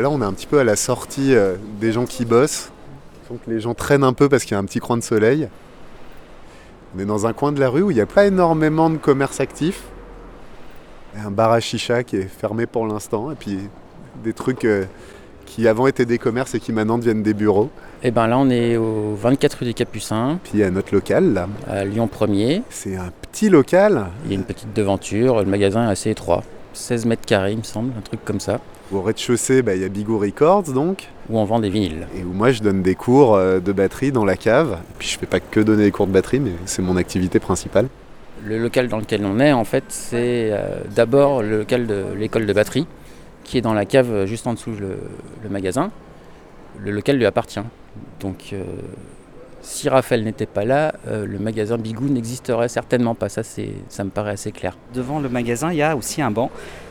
Là, on est un petit peu à la sortie euh, des gens qui bossent. Donc les gens traînent un peu parce qu'il y a un petit coin de soleil. On est dans un coin de la rue où il n'y a pas énormément de commerce actif. Un bar à chicha qui est fermé pour l'instant. Et puis des trucs euh, qui avant étaient des commerces et qui maintenant deviennent des bureaux. Et ben là, on est au 24 rue des Capucins, Puis il y a notre local là. à Lyon 1er. C'est un petit local. Il y a une petite devanture, le magasin est assez étroit. 16 mètres carrés, il me semble, un truc comme ça, Au rez-de-chaussée, bah, il y a Bigou Records donc. où on vend des vinyles. Et où moi je donne des cours euh, de batterie dans la cave. Et puis je fais pas que donner des cours de batterie, mais c'est mon activité principale. Le local dans lequel on est, en fait, c'est euh, d'abord le local de l'école de batterie, qui est dans la cave euh, juste en dessous le, le magasin. Le local lui appartient. Donc, euh, si Raphaël n'était pas là, euh, le magasin Bigou n'existerait certainement pas. Ça, ça me paraît assez clair. Devant le magasin, il y a aussi un banc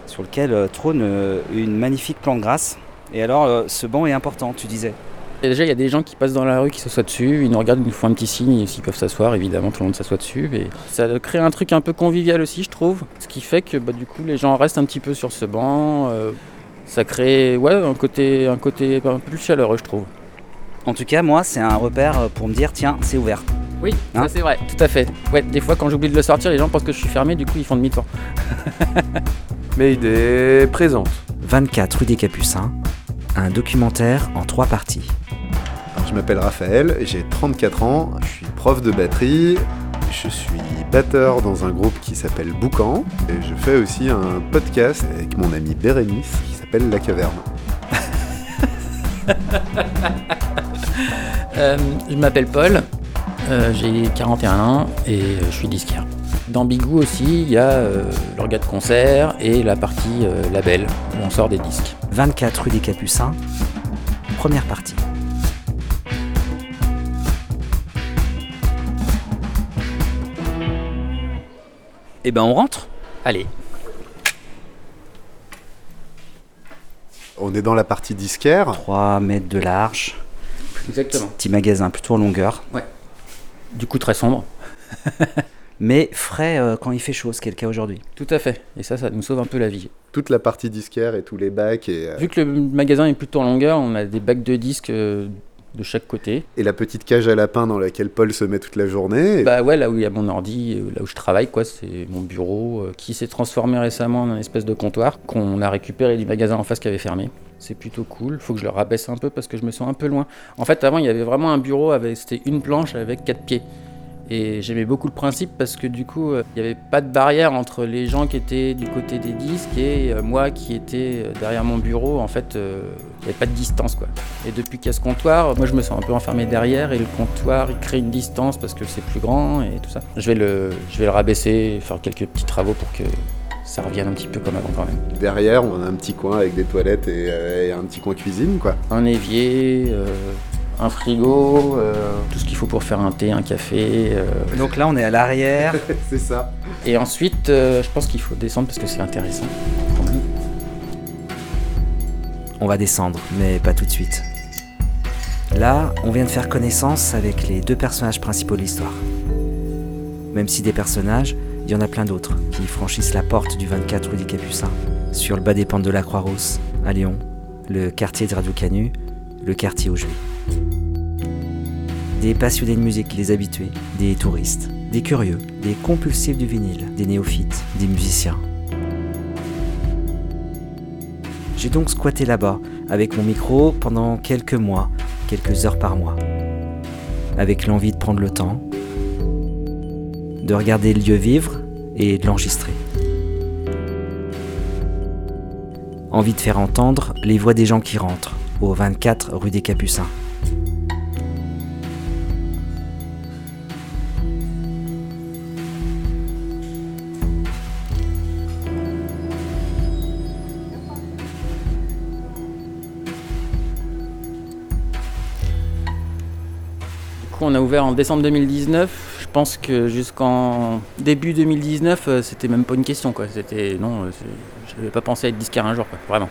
sur lequel euh, trône euh, une magnifique plante grasse. Et alors, euh, ce banc est important, tu disais. Et déjà, il y a des gens qui passent dans la rue, qui s'assoient dessus, ils nous regardent, ils nous font un petit signe, s'ils peuvent s'asseoir, évidemment, tout le monde s'assoit dessus. Et ça crée un truc un peu convivial aussi, je trouve. Ce qui fait que bah, du coup, les gens restent un petit peu sur ce banc. euh, ça crée ouais, un, côté, un côté un peu plus chaleureux, je trouve. En tout cas, moi, c'est un repère pour me dire tiens, c'est ouvert. Oui, Hein ça c'est vrai, tout à fait. Ouais, des fois, quand j'oublie de le sortir, les gens pensent que je suis fermé, du coup, ils font demi-tour. Mayday présente. 24 rue des Capucins, un documentaire en trois parties. Alors, je m'appelle Raphaël, j'ai 34 ans, je suis prof de batterie, je suis batteur dans un groupe qui s'appelle Boucan, et je fais aussi un podcast avec mon ami Bérénice qui s'appelle La Caverne. Euh, je m'appelle Paul, euh, j'ai 41 ans et je suis disquaire. Dans Bigou aussi, il y a euh, l'organe de concert et la partie euh, label où on sort des disques. 24 rue des Capucins, première partie. Eh ben, on rentre? Allez, On est dans la partie disquaire, 3 mètres de large, exactement. petit magasin plutôt en longueur, Du coup, très sombre. mais frais euh, quand il fait chaud, ce qui est le cas aujourd'hui. Tout à fait. Et ça, ça nous sauve un peu la vie. toute la partie disquaire et tous les bacs et, euh, Vu que le magasin est plutôt en longueur, on a des bacs de disques euh, de chaque côté. et la petite cage à lapin dans laquelle Paul se met toute la journée. Et Bah ouais, là où il y a mon ordi, là où je travaille, quoi, c'est mon bureau euh, qui s'est transformé récemment en un espèce de comptoir qu'on a récupéré du magasin en face qui avait fermé. C'est plutôt cool. Faut que je le rabaisse un peu parce que je me sens un peu loin. En fait, avant, il y avait vraiment un bureau avec c'était une planche avec quatre pieds. Et j'aimais beaucoup le principe parce que du coup, euh, il n'y avait pas de barrière entre les gens qui étaient du côté des disques et euh, moi qui étais euh, derrière mon bureau. En fait, euh, il n'y avait pas de distance quoi. Et depuis qu'il y a ce comptoir, moi je me sens un peu enfermé derrière et le comptoir il crée une distance parce que c'est plus grand et tout ça. Je vais le, je vais le rabaisser, faire quelques petits travaux pour que ça revienne un petit peu comme avant quand même. derrière, on a un petit coin avec des toilettes et, euh, et un petit coin cuisine, quoi. Un évier, euh, un frigo, euh, tout ce qu'il faut pour faire un thé, un café. euh. Donc là, on est à l'arrière. c'est ça. Et ensuite, euh, je pense qu'il faut descendre parce que c'est intéressant. On va descendre, mais pas tout de suite. Là, on vient de faire connaissance avec les deux personnages principaux de l'histoire. Même si des personnages, il y en a plein d'autres qui franchissent la porte du 24 rue des Capucins, sur le bas des pentes de la Croix-Rousse, à Lyon, le quartier de Radio Canu, le quartier où je vis. Des passionnés de musique, les habitués, des touristes, des curieux, des compulsifs du vinyle, des néophytes, des musiciens. J'ai donc squatté là-bas, avec mon micro, pendant quelques mois, quelques heures par mois. Avec l'envie de prendre le temps, de regarder le lieu vivre et de l'enregistrer. Envie de faire entendre les voix des gens qui rentrent, au 24 rue des Capucins. On a ouvert en décembre 2019. Je pense que jusqu'en début 2019, euh, c'était même pas une question. C'était non, euh, je n'avais pas pensé à être disquaire un jour, vraiment.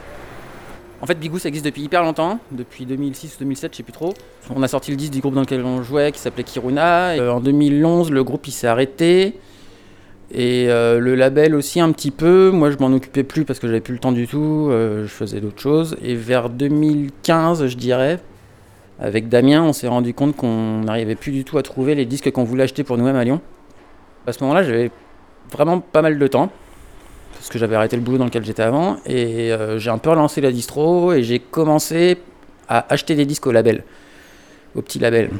En fait, Bigou, ça existe depuis hyper longtemps, depuis 2006 ou 2007, je sais plus trop. On a sorti le disque du groupe dans lequel on jouait, qui s'appelait Kiruna. Euh, en 2011, le groupe il s'est arrêté. Et euh, le label aussi un petit peu. Moi, je m'en occupais plus parce que j'avais plus le temps du tout. euh, je faisais d'autres choses. Et vers 2015, je dirais, avec Damien, on s'est rendu compte qu'on n'arrivait plus du tout à trouver les disques qu'on voulait acheter pour nous-mêmes à Lyon. À ce moment-là, j'avais vraiment pas mal de temps, parce que j'avais arrêté le boulot dans lequel j'étais avant, et euh, j'ai un peu relancé la distro, et j'ai commencé à acheter des disques au label, au petit label.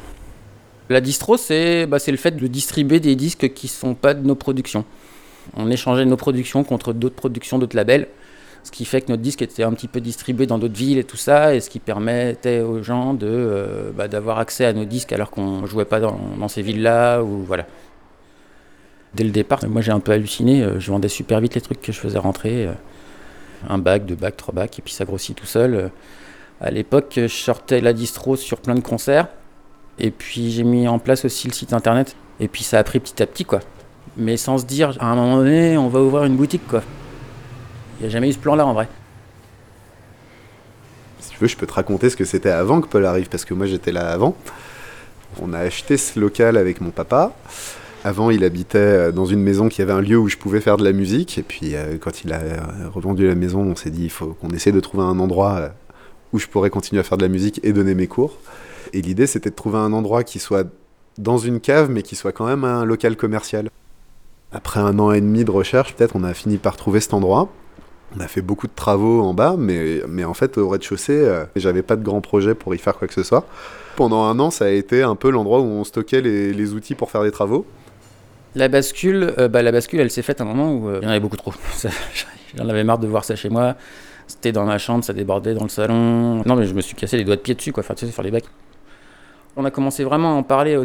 La distro, c'est bah, le fait de distribuer des disques qui ne sont pas de nos productions. On échangeait nos productions contre d'autres productions, d'autres labels. Ce qui fait que notre disque était un petit peu distribué dans d'autres villes et tout ça, et ce qui permettait aux gens de euh, bah, d'avoir accès à nos disques alors qu'on jouait pas dans, dans ces villes-là ou voilà. Dès le départ, moi j'ai un peu halluciné. euh, Je vendais super vite les trucs que je faisais rentrer, euh, un bac, deux bacs, trois bacs, et puis ça grossit tout seul. Euh, À l'époque, je sortais la distro sur plein de concerts, et puis j'ai mis en place aussi le site internet, et puis ça a pris petit à petit quoi. Mais sans se dire à un moment donné, on va ouvrir une boutique quoi. Il n'y a jamais eu ce plan-là en vrai. Si tu veux, je peux te raconter ce que c'était avant que Paul arrive, parce que moi j'étais là avant. On a acheté ce local avec mon papa. Avant, il habitait euh, dans une maison qui avait un lieu où je pouvais faire de la musique. Et puis, euh, quand il a euh, revendu la maison, on s'est dit il faut qu'on essaie de trouver un endroit où je pourrais continuer à faire de la musique et donner mes cours. Et l'idée, c'était de trouver un endroit qui soit dans une cave, mais qui soit quand même un local commercial. Après un an et demi de recherche, peut-être, on a fini par trouver cet endroit. On a fait beaucoup de travaux en bas, mais, mais en fait, au rez-de-chaussée, j'avais pas de grand projet pour y faire quoi que ce soit. Pendant un an, ça a été un peu l'endroit où on stockait les outils pour faire des travaux. La bascule, euh, bah, la bascule, elle s'est faite à un moment où euh, il y en avait beaucoup trop. J'en avais marre de voir ça chez moi. C'était dans ma chambre, ça débordait dans le salon. Non, mais je me suis cassé les doigts de pied dessus, quoi. Enfin, tu sais, faire les bacs. On a commencé vraiment à en parler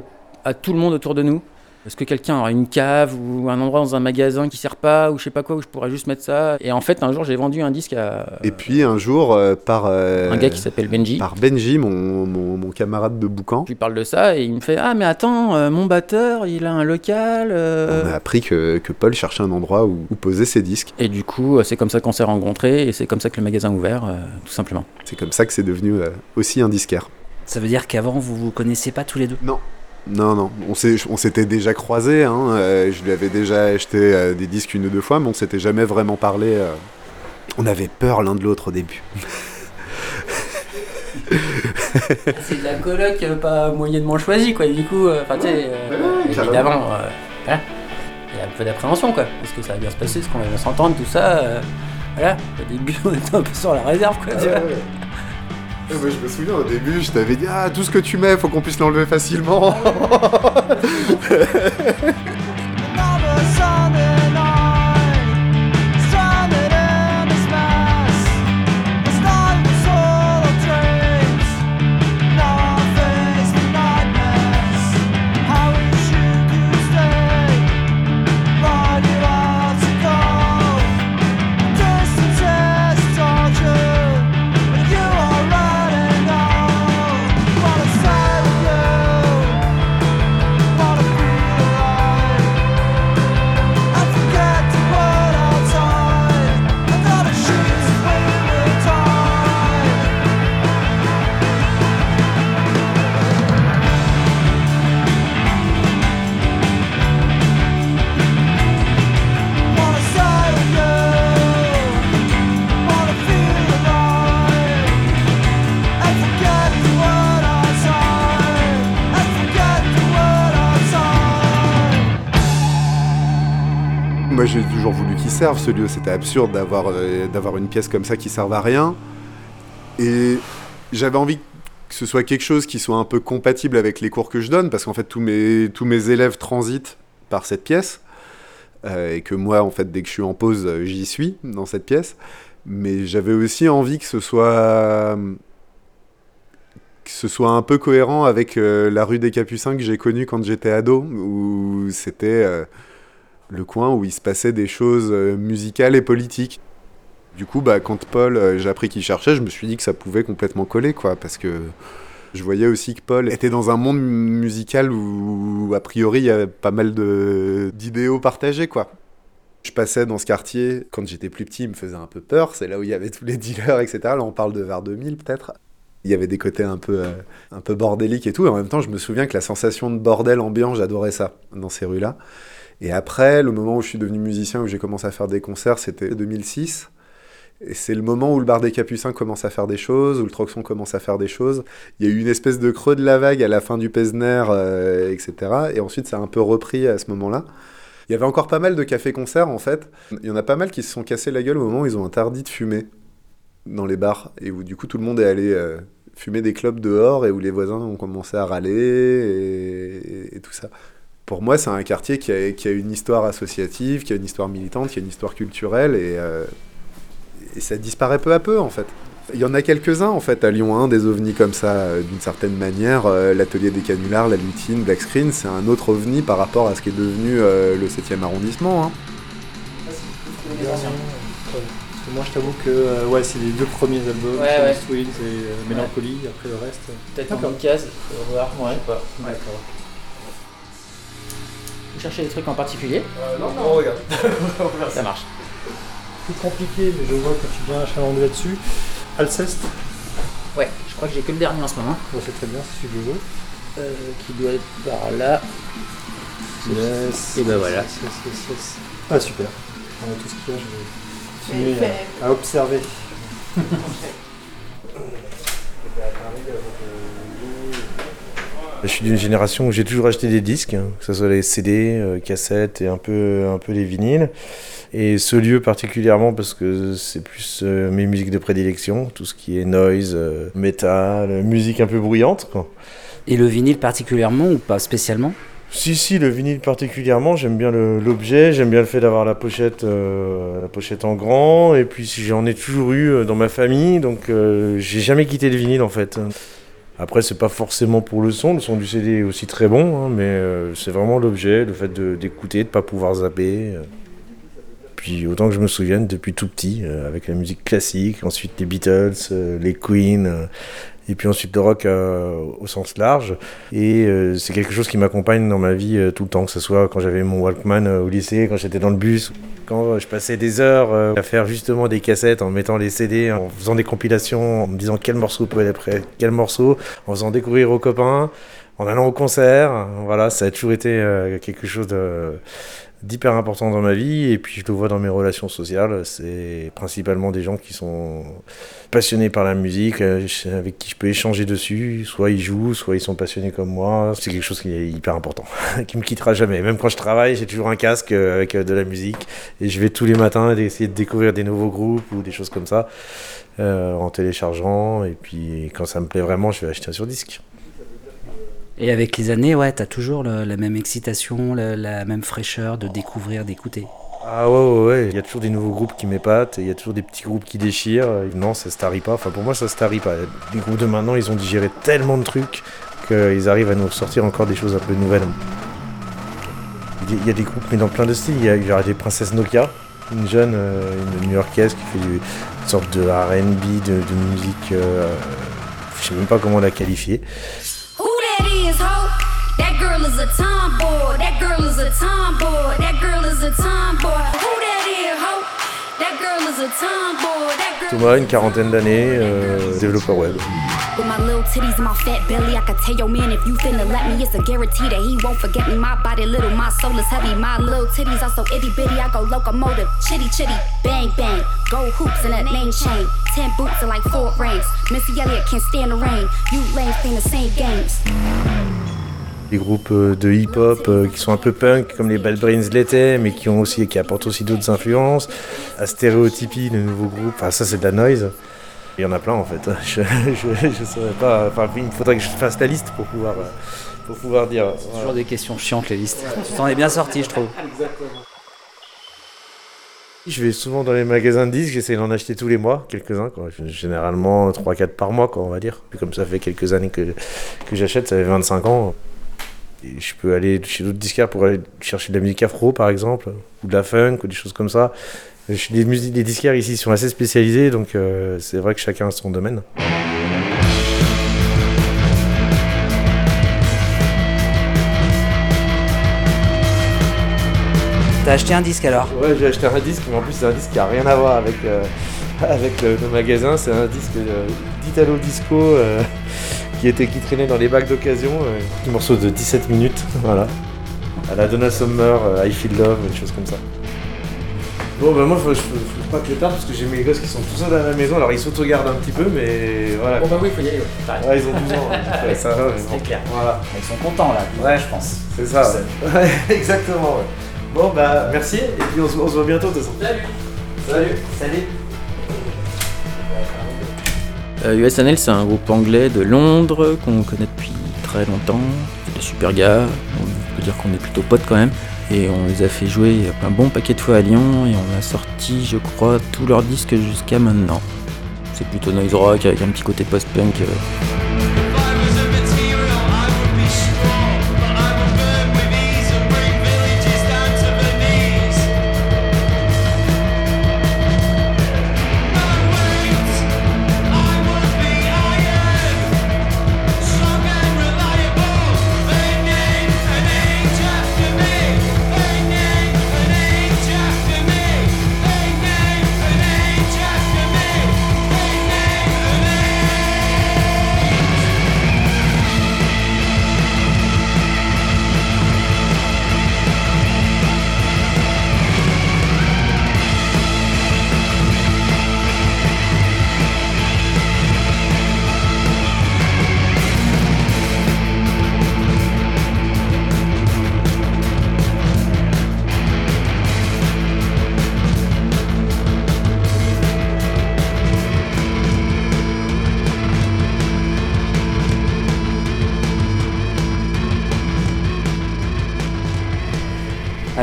à tout le monde autour de nous. Est-ce que quelqu'un aura une cave ou un endroit dans un magasin qui sert pas ou je sais pas quoi où je pourrais juste mettre ça? Et en fait, un jour, j'ai vendu un disque à Et puis un jour, euh, par, euh, un gars qui s'appelle Benji. par Benji, mon, mon, mon camarade de boucan, Je lui parle de ça et il me fait Ah, mais attends, euh, mon batteur, il a un local. euh. on a appris que, que Paul cherchait un endroit où, où poser ses disques. Et du coup, c'est comme ça qu'on s'est rencontrés et c'est comme ça que le magasin a ouvert, euh, tout simplement. C'est comme ça que c'est devenu euh, aussi un disquaire. Ça veut dire qu'avant, vous vous connaissiez pas tous les deux? Non. Non, non, on s'était déjà croisés, hein, euh, je lui avais déjà acheté euh, des disques une ou deux fois, mais on s'était jamais vraiment parlé. euh. On avait peur l'un de l'autre au début. C'est de la coloc pas moyennement choisie, quoi. Du coup, enfin, tu sais, euh, évidemment, voilà. Il y a un peu d'appréhension, quoi. Est-ce que ça va bien se passer Est-ce qu'on va bien s'entendre, tout ça euh, Voilà, au début, on était un peu sur la réserve, quoi. tu vois. Ben, je me souviens au début, je t'avais dit Ah, tout ce que tu mets, faut qu'on puisse l'enlever facilement. ce lieu, c'était absurde d'avoir euh, d'avoir une pièce comme ça qui serve à rien. Et j'avais envie que ce soit quelque chose qui soit un peu compatible avec les cours que je donne, parce qu'en fait tous mes, tous mes élèves transitent par cette pièce, euh, et que moi en fait dès que je suis en pause euh, j'y suis dans cette pièce. Mais j'avais aussi envie que ce soit que ce soit un peu cohérent avec la rue des Capucins que j'ai connue quand j'étais ado, où c'était le coin où il se passait des choses euh, musicales et politiques. Du coup, bah, quand Paul, euh, j'ai appris qu'il cherchait, je me suis dit que ça pouvait complètement coller, quoi, parce que je voyais aussi que Paul était dans un monde musical où, a priori, il y avait pas mal d'idéaux partagés, quoi. Je passais dans ce quartier, quand j'étais plus petit, il me faisait un peu peur, c'est là où il y avait tous les dealers, etc. Là, on parle de vers 2000, peut-être. Il y avait des côtés un peu, euh, un peu bordéliques et tout, et en même temps, je me souviens que la sensation de bordel ambiant, j'adorais ça, dans ces rues-là. Et après, le moment où je suis devenu musicien, où j'ai commencé à faire des concerts, c'était 2006. Et c'est le moment où le bar des Capucins commence à faire des choses, où le Troxon commence à faire des choses. Il y a eu une espèce de creux de la vague à la fin du Pesner, euh, etc. Et ensuite, ça a un peu repris à ce moment-là. Il y avait encore pas mal de cafés-concerts, en fait. Il y en a pas mal qui se sont cassés la gueule au moment où ils ont interdit de fumer dans les bars. Et où, du coup, tout le monde est allé euh, fumer des clopes dehors et où les voisins ont commencé à râler et tout ça. Pour moi, c'est un quartier qui a, qui a une histoire associative, qui a une histoire militante, qui a une histoire culturelle et, euh, et ça disparaît peu à peu en fait. Il y en a quelques-uns en fait à Lyon 1, des ovnis comme ça euh, d'une certaine manière. Euh, L'atelier des canulars, la lutine, Black Screen, c'est un autre ovni par rapport à ce qui est devenu euh, le 7e arrondissement. hein. Parce que moi, je t'avoue que euh, ouais, c'est les deux premiers albums, Ouais, Chemist ouais. Wheels et euh, Mélancolie, après le reste. Peut-être en une case, au revoir, ouais. pas. D'accord. Vous cherchez des trucs en particulier non, non, regarde. Ça marche. Plus compliqué, mais je vois que tu viens achalandé là-dessus. Alceste, Ouais, je crois que j'ai que le dernier en ce moment, bon, c'est très bien, c'est celui que je veux. euh, qui doit être par là. Yes. Et ben voilà. Yes, yes, yes, yes. Ah, super. On a tout ce qu'il y a, je vais continuer à, à observer. Je suis d'une génération où j'ai toujours acheté des disques, hein, que ce soit les CD, euh, cassettes et un peu, un peu les vinyles. Et ce lieu particulièrement parce que c'est plus euh, mes musiques de prédilection, tout ce qui est noise, euh, metal, musique un peu bruyante. quoi. Et le vinyle particulièrement ou pas spécialement? Si, si, le vinyle particulièrement, j'aime bien l'objet, j'aime bien le fait d'avoir la pochette, euh, la pochette en grand, et puis j'en ai toujours eu dans ma famille, donc euh, j'ai jamais quitté le vinyle en fait. Après, c'est pas forcément pour le son, le son du CD est aussi très bon, hein, mais euh, c'est vraiment l'objet, le fait d'écouter, de pas pouvoir zapper. euh. Puis autant que je me souvienne, depuis tout petit, euh, avec la musique classique, ensuite les Beatles, les Queen, et puis ensuite le rock euh, au sens large. Et euh, c'est quelque chose qui m'accompagne dans ma vie euh, tout le temps, que ce soit quand j'avais mon Walkman euh, au lycée, quand j'étais dans le bus, quand euh, je passais des heures euh, à faire justement des cassettes en mettant les CD, en faisant des compilations, en me disant quel morceau peut aller après quel morceau, en faisant découvrir aux copains, en allant au concert. Voilà, ça a toujours été quelque chose de d'hyper important dans ma vie et puis je le vois dans mes relations sociales c'est principalement des gens qui sont passionnés par la musique euh, avec qui je peux échanger dessus. Soit ils jouent soit ils sont passionnés comme moi. C'est quelque chose qui est hyper important qui me quittera jamais. Même quand je travaille j'ai toujours un casque euh, avec euh, de la musique. Et je vais tous les matins essayer de découvrir des nouveaux groupes ou des choses comme ça en téléchargeant. Et puis quand ça me plaît vraiment je vais acheter un sur disque Et avec les années, ouais, t'as toujours la même excitation, la, même fraîcheur de découvrir, d'écouter. Ah ouais, ouais, ouais, il y a toujours des nouveaux groupes qui m'épatent, il y a toujours des petits groupes qui déchirent. Non, ça se tarit pas. Enfin, pour moi, ça se tarit pas. Les groupes de maintenant, ils ont digéré tellement de trucs qu'ils arrivent à nous sortir encore des choses un peu nouvelles. Il y a- des groupes, mais dans plein de styles. Il y a, il y des Princesses Nokia, une jeune, euh, une new-yorkaise qui fait une sorte de RB, de, de musique. euh, je sais même pas comment la qualifier. Tomboy. That girl is a tomboy. Who that is, ho? That girl is a tomboy. That girl Thomas, une quarantaine d'années, euh, développeur web. With my little titties and my fat belly, I could tell your man if you finna let me, it's a guarantee that he won't forget me. My body little, my soul is heavy. My little titties are so itty bitty, I go locomotive. Chitty chitty, bang bang. Gold hoops and a name chain. Ten boots and like four rings. Missy Elliott can't stand the rain. You lames playing the same games. Des groupes euh, de hip-hop euh, qui sont un peu punk comme les Bad Brains l'étaient, mais qui ont aussi qui apportent aussi d'autres influences. À Stéréotypie, le nouveau groupe, enfin ça c'est de la noise. Il y en a plein en fait. Je, je saurais pas. Enfin, il faudrait que je fasse la liste pour pouvoir, euh, pour pouvoir dire. C'est toujours des questions chiantes les listes. tu t'en es bien sorti, je trouve. Je vais souvent dans les magasins de disques, j'essaie d'en acheter tous les mois, quelques-uns, quoi. généralement 3-4 par mois, quoi, on va dire. Puis comme ça fait quelques années que, que j'achète, ça fait 25 ans. Je peux aller chez d'autres disquaires pour aller chercher de la musique afro, par exemple, ou de la funk, ou des choses comme ça. Les, musiques, les disquaires ici sont assez spécialisés, donc euh, c'est vrai que chacun a son domaine. T'as acheté un disque alors? Ouais, j'ai acheté un disque, mais en plus c'est un disque qui a rien à voir avec, euh, avec le, le magasin. C'est un disque euh, d'Italo Disco euh, qui, était, qui traînait dans les bacs d'occasion. euh, un petit morceau de 17 minutes, voilà. À la Donna Summer, euh, I Feel Love, des choses comme ça. Bon, bah moi, faut, faut, faut pas que je tarde parce que j'ai mes gosses qui sont tout seuls à la maison. Alors ils s'autogardent un petit peu, mais voilà. Bon bah oui, faut y aller. Ouais, Ouais, ils ont 12 ans. donc, ouais, ça va, mais C'est bon. clair. Voilà. Ils sont contents là, Ouais. je pense. C'est ça, ouais. Ouais, exactement, ouais. Bon, bah merci, et puis on se, on se voit bientôt de toute façon. Salut Salut Salut Euh, USNL, c'est un groupe anglais de Londres qu'on connaît depuis très longtemps. C'est des super gars. On peut dire qu'on est plutôt potes quand même. Et on les a fait jouer un bon paquet de fois à Lyon et on a sorti, je crois, tous leurs disques jusqu'à maintenant. C'est plutôt noise rock avec un petit côté post-punk.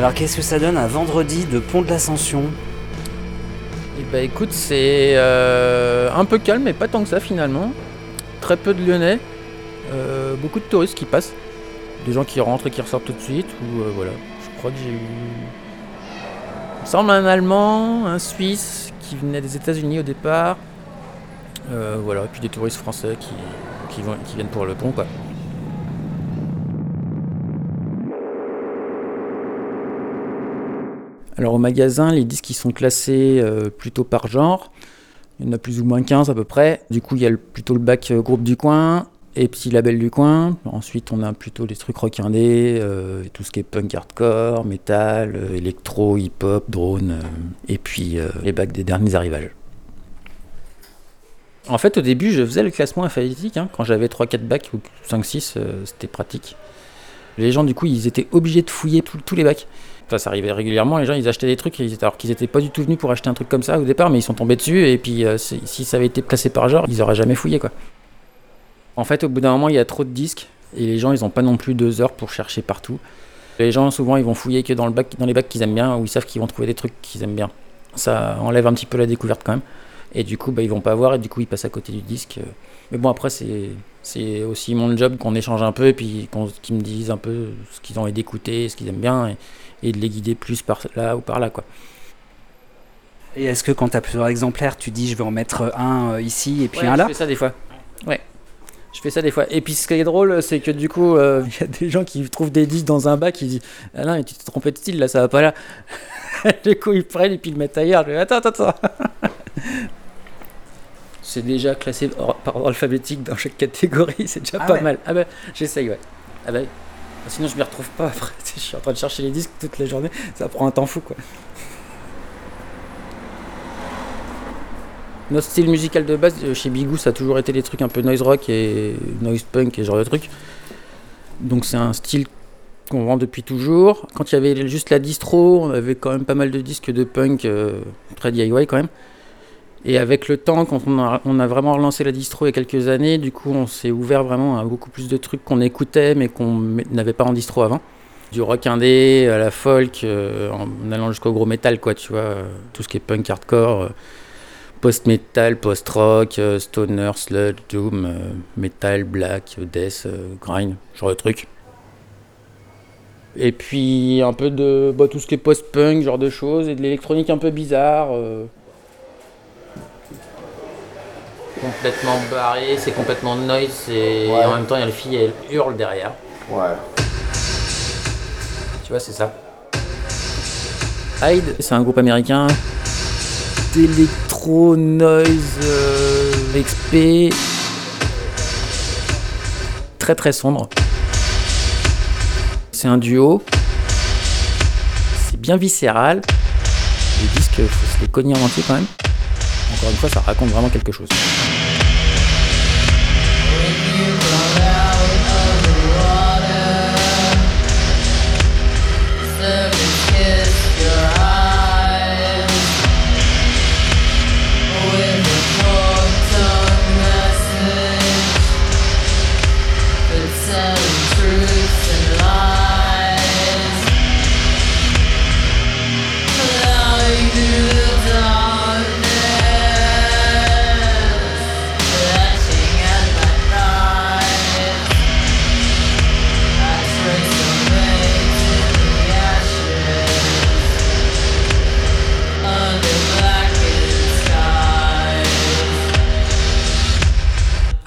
Alors qu'est-ce que ça donne un vendredi de Pont de l'Ascension Et bah écoute, c'est euh, un peu calme, mais pas tant que ça finalement. Très peu de Lyonnais, euh, beaucoup de touristes qui passent, des gens qui rentrent et qui ressortent tout de suite. Ou euh, voilà, je crois que j'ai eu, il me semble un Allemand, un Suisse qui venait des États-Unis au départ. Voilà, et puis des touristes français qui viennent pour le pont quoi. Alors au magasin, les disques ils sont classés euh, plutôt par genre. Il y en a plus ou moins 15 à peu près. Du coup, il y a plutôt le bac euh, groupe du coin et petit label du coin. Ensuite, on a plutôt les trucs rock indé, euh, tout ce qui est punk hardcore, metal, euh, électro, hip-hop, drone, et puis les bacs des derniers arrivages. En fait, au début, je faisais le classement alphabétique. hein. Quand j'avais 3-4 bacs ou 5-6, euh, c'était pratique. Les gens, du coup, ils étaient obligés de fouiller tous les bacs. Ça arrivait régulièrement, les gens ils achetaient des trucs alors qu'ils n'étaient pas du tout venus pour acheter un truc comme ça au départ, mais ils sont tombés dessus et puis euh, si ça avait été classé par genre, ils auraient jamais fouillé quoi. En fait, au bout d'un moment, il y a trop de disques et les gens ils ont pas non plus deux heures pour chercher partout. Les gens souvent ils vont fouiller que dans, les bacs qu'ils aiment bien ou ils savent qu'ils vont trouver des trucs qu'ils aiment bien. Ça enlève un petit peu la découverte quand même. Et du coup, bah, ils vont pas voir et du coup, ils passent à côté du disque. Mais bon, après, c'est, c'est aussi mon job qu'on échange un peu et puis qu'on, qu'ils me disent un peu ce qu'ils ont envie d'écouter, ce qu'ils aiment bien et, et de les guider plus par là ou par là. Quoi. Et est-ce que quand tu as plusieurs exemplaires, tu dis je vais en mettre un euh, ici et puis Ouais, un je là fais ça des fois. Ouais. Je fais ça des fois. Et puis ce qui est drôle, c'est que du coup, euh, il y a des gens qui trouvent des disques dans un bac, qui disent Ah non, mais tu t'es trompé de style, là, ça va pas là. du coup, ils prennent et puis ils le mettent ailleurs. Je dis, attends, attends, attends. C'est déjà classé par ordre alphabétique dans chaque catégorie, c'est déjà Ah pas ouais. mal. Ah bah, j'essaye, ouais. Ah bah, sinon je m'y retrouve pas après. Je suis en train de chercher les disques toute la journée, ça prend un temps fou, quoi. Notre style musical de base euh, chez Bigou, ça a toujours été des trucs un peu noise rock et noise punk et ce genre de trucs. Donc c'est un style qu'on vend depuis toujours. Quand il y avait juste la distro, on avait quand même pas mal de disques de punk euh, très DIY quand même. Et avec le temps, quand on a, vraiment relancé la distro il y a quelques années, du coup on s'est ouvert vraiment à beaucoup plus de trucs qu'on écoutait mais qu'on n'avait pas en distro avant. Du rock indé à la folk, euh, en allant jusqu'au gros métal quoi, tu vois, euh, tout ce qui est punk hardcore, euh, post-metal, post-rock, stoner, sludge, doom, metal, black, death, grind, genre de trucs. Et puis un peu de bah, tout ce qui est post-punk, genre de choses, et de l'électronique un peu bizarre. euh, complètement barré, c'est complètement noise, et Ouais. en même temps il y a le fille, elle hurle derrière. Ouais. Tu vois, c'est ça. Hyde, c'est un groupe américain d'électro noise euh, XP très très sombre. C'est un duo. C'est bien viscéral. Les disques, faut se les cogner en entier quand même. Encore une fois, ça raconte vraiment quelque chose.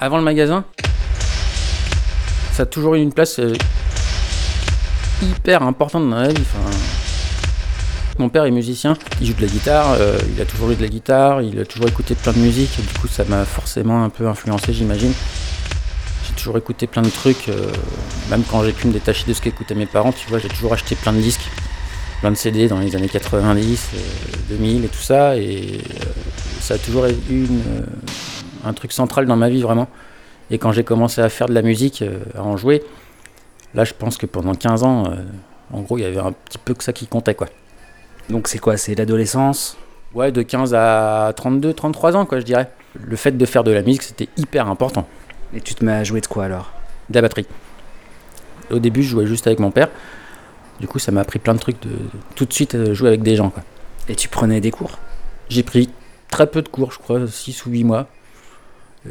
Avant le magasin, ça a toujours eu une place euh, hyper importante dans la vie. Mon père est musicien, il joue de la guitare, euh, il a toujours eu de la guitare, il a toujours écouté plein de musique, du coup ça m'a forcément un peu influencé j'imagine. J'ai toujours écouté plein de trucs, euh, même quand j'ai pu me détacher de ce qu'écoutaient mes parents, tu vois, j'ai toujours acheté plein de disques, plein de CD dans les années 90, euh, 2000 et tout ça, et ça a toujours eu une, un truc central dans ma vie vraiment. Et quand j'ai commencé à faire de la musique, euh, à en jouer, là je pense que pendant 15 ans, euh, en gros il y avait un petit peu que ça qui comptait quoi. Donc c'est quoi? C'est l'adolescence? Ouais, de 15 à 32, 33 ans quoi je dirais. Le fait de faire de la musique c'était hyper important. Et tu te mets à jouer de quoi alors? De la batterie. Au début je jouais juste avec mon père. Du coup ça m'a appris plein de trucs de, de tout de suite euh, jouer avec des gens quoi. Et tu prenais des cours? J'ai pris très peu de cours, je crois, 6 ou 8 mois.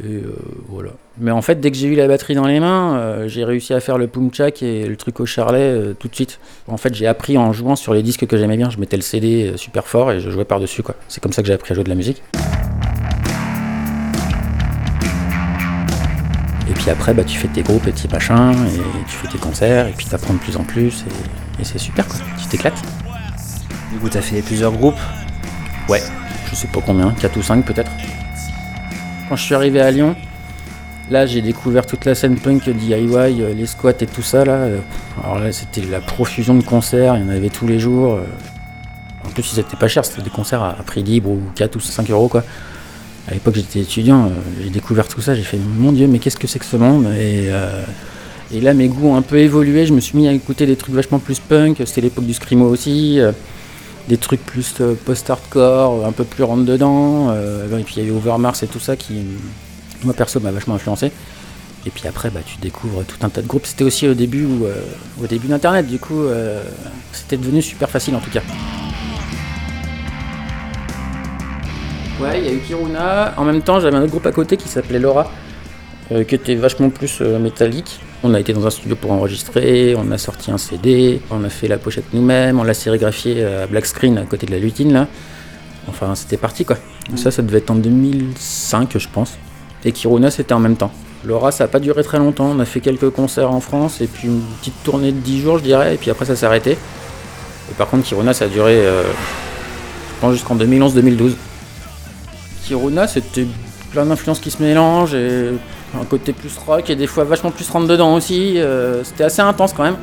Et euh, voilà. Mais en fait, dès que j'ai eu la batterie dans les mains, euh, j'ai réussi à faire le pumchak et le truc au charlet euh, tout de suite. En fait, j'ai appris en jouant sur les disques que j'aimais bien. Je mettais le CD euh, super fort et je jouais par-dessus, quoi. C'est comme ça que j'ai appris à jouer de la musique. Et puis après, bah, tu fais tes groupes et tes machins, et tu fais tes concerts, et puis t'apprends de plus en plus, et, et c'est super, quoi. Tu t'éclates. Du coup, t'as fait plusieurs groupes? Ouais, je sais pas combien, 4 ou 5 peut-être. Quand je suis arrivé à Lyon, là j'ai découvert toute la scène punk DIY, euh, les squats et tout ça là. Euh, Alors là c'était la profusion de concerts, il y en avait tous les jours. euh. En plus ils étaient pas chers, c'était des concerts à prix libre ou 4 ou 5 euros quoi. À l'époque j'étais étudiant, euh, j'ai découvert tout ça, j'ai fait mon dieu mais qu'est-ce que c'est que ce monde? Et, euh, et là mes goûts ont un peu évolué, je me suis mis à écouter des trucs vachement plus punk, c'était l'époque du screamo aussi. Euh, des trucs plus euh, post-hardcore, un peu plus rentre dedans. euh, et puis il y avait Overmars et tout ça qui, moi perso, m'a vachement influencé. Et puis après, bah, tu découvres tout un tas de groupes. C'était aussi au début, où, euh, au début d'Internet, du coup, euh, c'était devenu super facile en tout cas. Ouais, il y a eu Kiruna. En même temps, j'avais un autre groupe à côté qui s'appelait Laura, euh, qui était vachement plus euh, métallique. On a été dans un studio pour enregistrer, on a sorti un CD, on a fait la pochette nous-mêmes, on l'a sérigraphié à black screen à côté de la lutine là. Enfin, c'était parti quoi. Ça, ça devait être en 2005, je pense. Et Kiruna, c'était en même temps. Laura, ça n'a pas duré très longtemps. On a fait quelques concerts en France et puis une petite tournée de 10 jours, je dirais. Et puis après, ça s'est arrêté. Et par contre, Kiruna, ça a duré, euh, je pense, jusqu'en 2011-2012. Kiruna, c'était plein d'influences qui se mélangent et un côté plus rock et des fois vachement plus rentre dedans aussi. Euh, c'était assez intense quand même.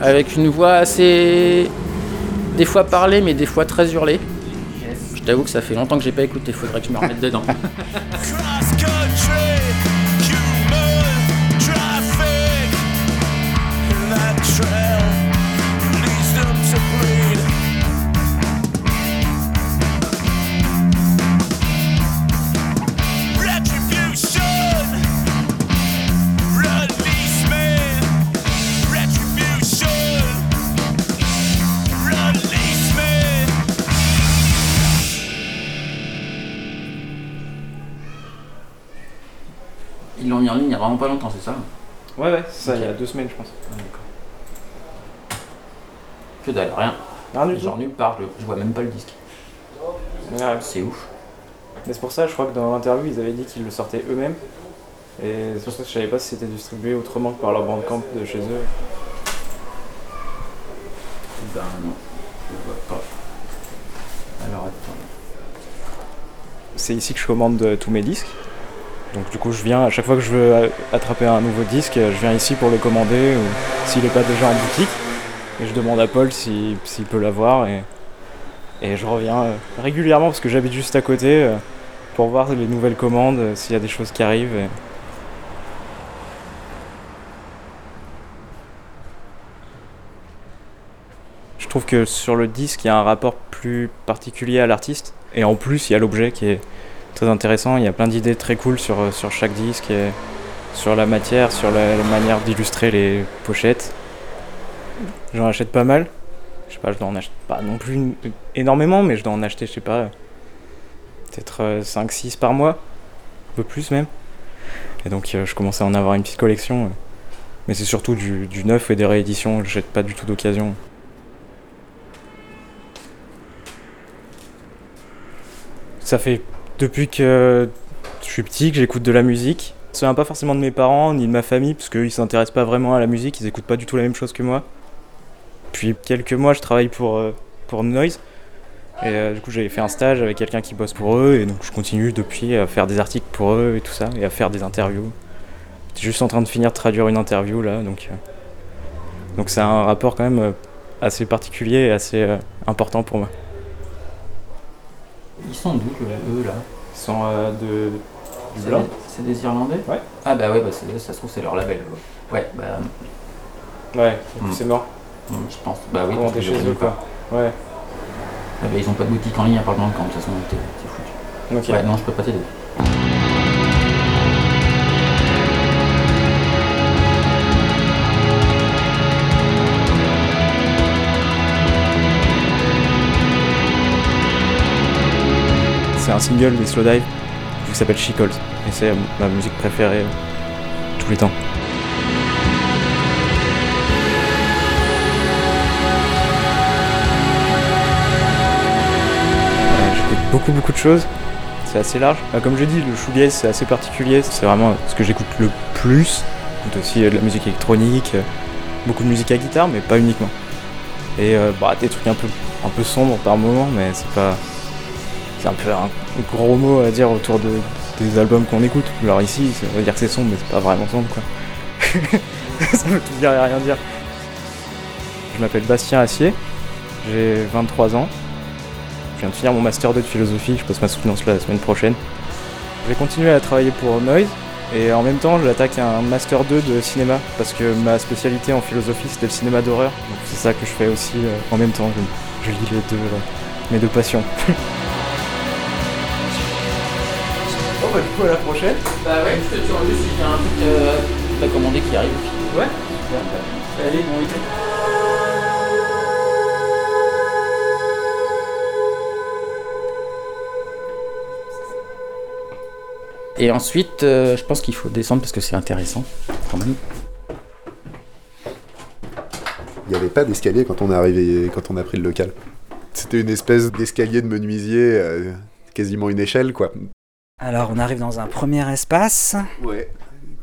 Avec une voix assez. des fois parlée, mais des fois très hurlée. Je t'avoue que ça fait longtemps que j'ai pas écouté, faudrait que je me remette dedans. mis en ligne il y a vraiment pas longtemps, c'est ça Ouais, ouais, c'est ça, il y a deux semaines, je pense. Que dalle, rien. Rien du Genre nulle part, je, je vois même pas le disque. Ouais. C'est ouf. Mais c'est pour ça, je crois que dans l'interview, ils avaient dit qu'ils le sortaient eux-mêmes. Et c'est pour ça que je savais pas si c'était distribué autrement que par leur bandcamp de chez eux. Ben non, je vois pas. Alors attends. C'est ici que je commande euh, tous mes disques. Donc du coup, je viens, à chaque fois que je veux attraper un nouveau disque, je viens ici pour le commander, ou s'il n'est pas déjà en boutique. Et je demande à Paul s'il s'il peut l'avoir. Et, je reviens euh, régulièrement, parce que j'habite juste à côté, euh, pour voir les nouvelles commandes, euh, s'il y a des choses qui arrivent. Je trouve que sur le disque, il y a un rapport plus particulier à l'artiste. Et en plus, il y a l'objet qui est très intéressant. Il y a plein d'idées très cool sur, euh, sur chaque disque, et sur la matière, sur la, manière d'illustrer les pochettes. J'en achète pas mal. Je sais pas, je dois en acheter pas non plus énormément, mais je dois en acheter, je sais pas, peut-être 5-6 par mois. Un peu plus même. Et donc, euh, je commence à en avoir une petite collection. euh. Mais c'est surtout du, du neuf et des rééditions. Je jette pas du tout d'occasion. Ça fait depuis que je suis petit que j'écoute de la musique. Ça vient pas forcément de mes parents ni de ma famille, parce qu'ils s'intéressent pas vraiment à la musique, ils écoutent pas du tout la même chose que moi. Puis quelques mois, je travaille pour, euh, pour Noise. Et euh, du coup, j'avais fait un stage avec quelqu'un qui bosse pour eux, et donc je continue depuis à faire des articles pour eux et tout ça, et à faire des interviews. J'étais juste en train de finir de traduire une interview là, donc euh, donc c'est un rapport quand même assez particulier et assez important pour moi. Ils sont d'où, eux, là Ils sont euh, de, du C'est blanc. des- C'est des Irlandais Ouais. Ah bah ouais, bah c'est- ça se trouve c'est leur label. Ouais, Ouais, bah... Ouais, Hmm. c'est mort. Hmm, Je pense. Bah oui, parce que chez quoi. Ouais. Ah bah, ils ont pas de boutique en ligne à part le Bandcamp, de toute façon, t'es t'es foutu. Ok. Ouais, non, je peux pas t'aider. Single des Slowdive qui s'appelle She Calls. Et c'est ma musique préférée euh, tous les temps. Voilà, J'écoute beaucoup beaucoup de choses. C'est assez large. Bah, comme je dis, le shoegaze c'est assez particulier. C'est vraiment ce que j'écoute le plus. J'écoute aussi euh, de la musique électronique, euh, beaucoup de musique à guitare, mais pas uniquement. Et euh, bah, des trucs un peu, un peu sombres par moment, mais c'est pas. C'est un peu un gros mot à dire autour de, des albums qu'on écoute. Alors ici, on va dire que c'est sombre, mais c'est pas vraiment sombre quoi. Ça veut tout dire et rien dire. Je m'appelle Bastien Assier, j'ai 23 ans. Je viens de finir mon master 2 de philosophie, je passe ma soutenance la semaine prochaine. Je vais continuer à travailler pour Noise et en même temps j'attaque un master 2 de cinéma parce que ma spécialité en philosophie c'était le cinéma d'horreur. Donc c'est ça que je fais aussi euh, en même temps, je, lis les deux, mes deux passions. bah du coup à la prochaine. Bah ouais, je te dis juste s'il y a un truc euh, à commander qui arrive. Ouais. Allez, bon week-end. Et ensuite, euh, je pense qu'il faut descendre parce que c'est intéressant, quand même. Il n'y avait pas d'escalier quand on est arrivé, quand on a pris le local. C'était une espèce d'escalier de menuisier, euh, quasiment une échelle, quoi. Alors, on arrive dans un premier espace. Ouais.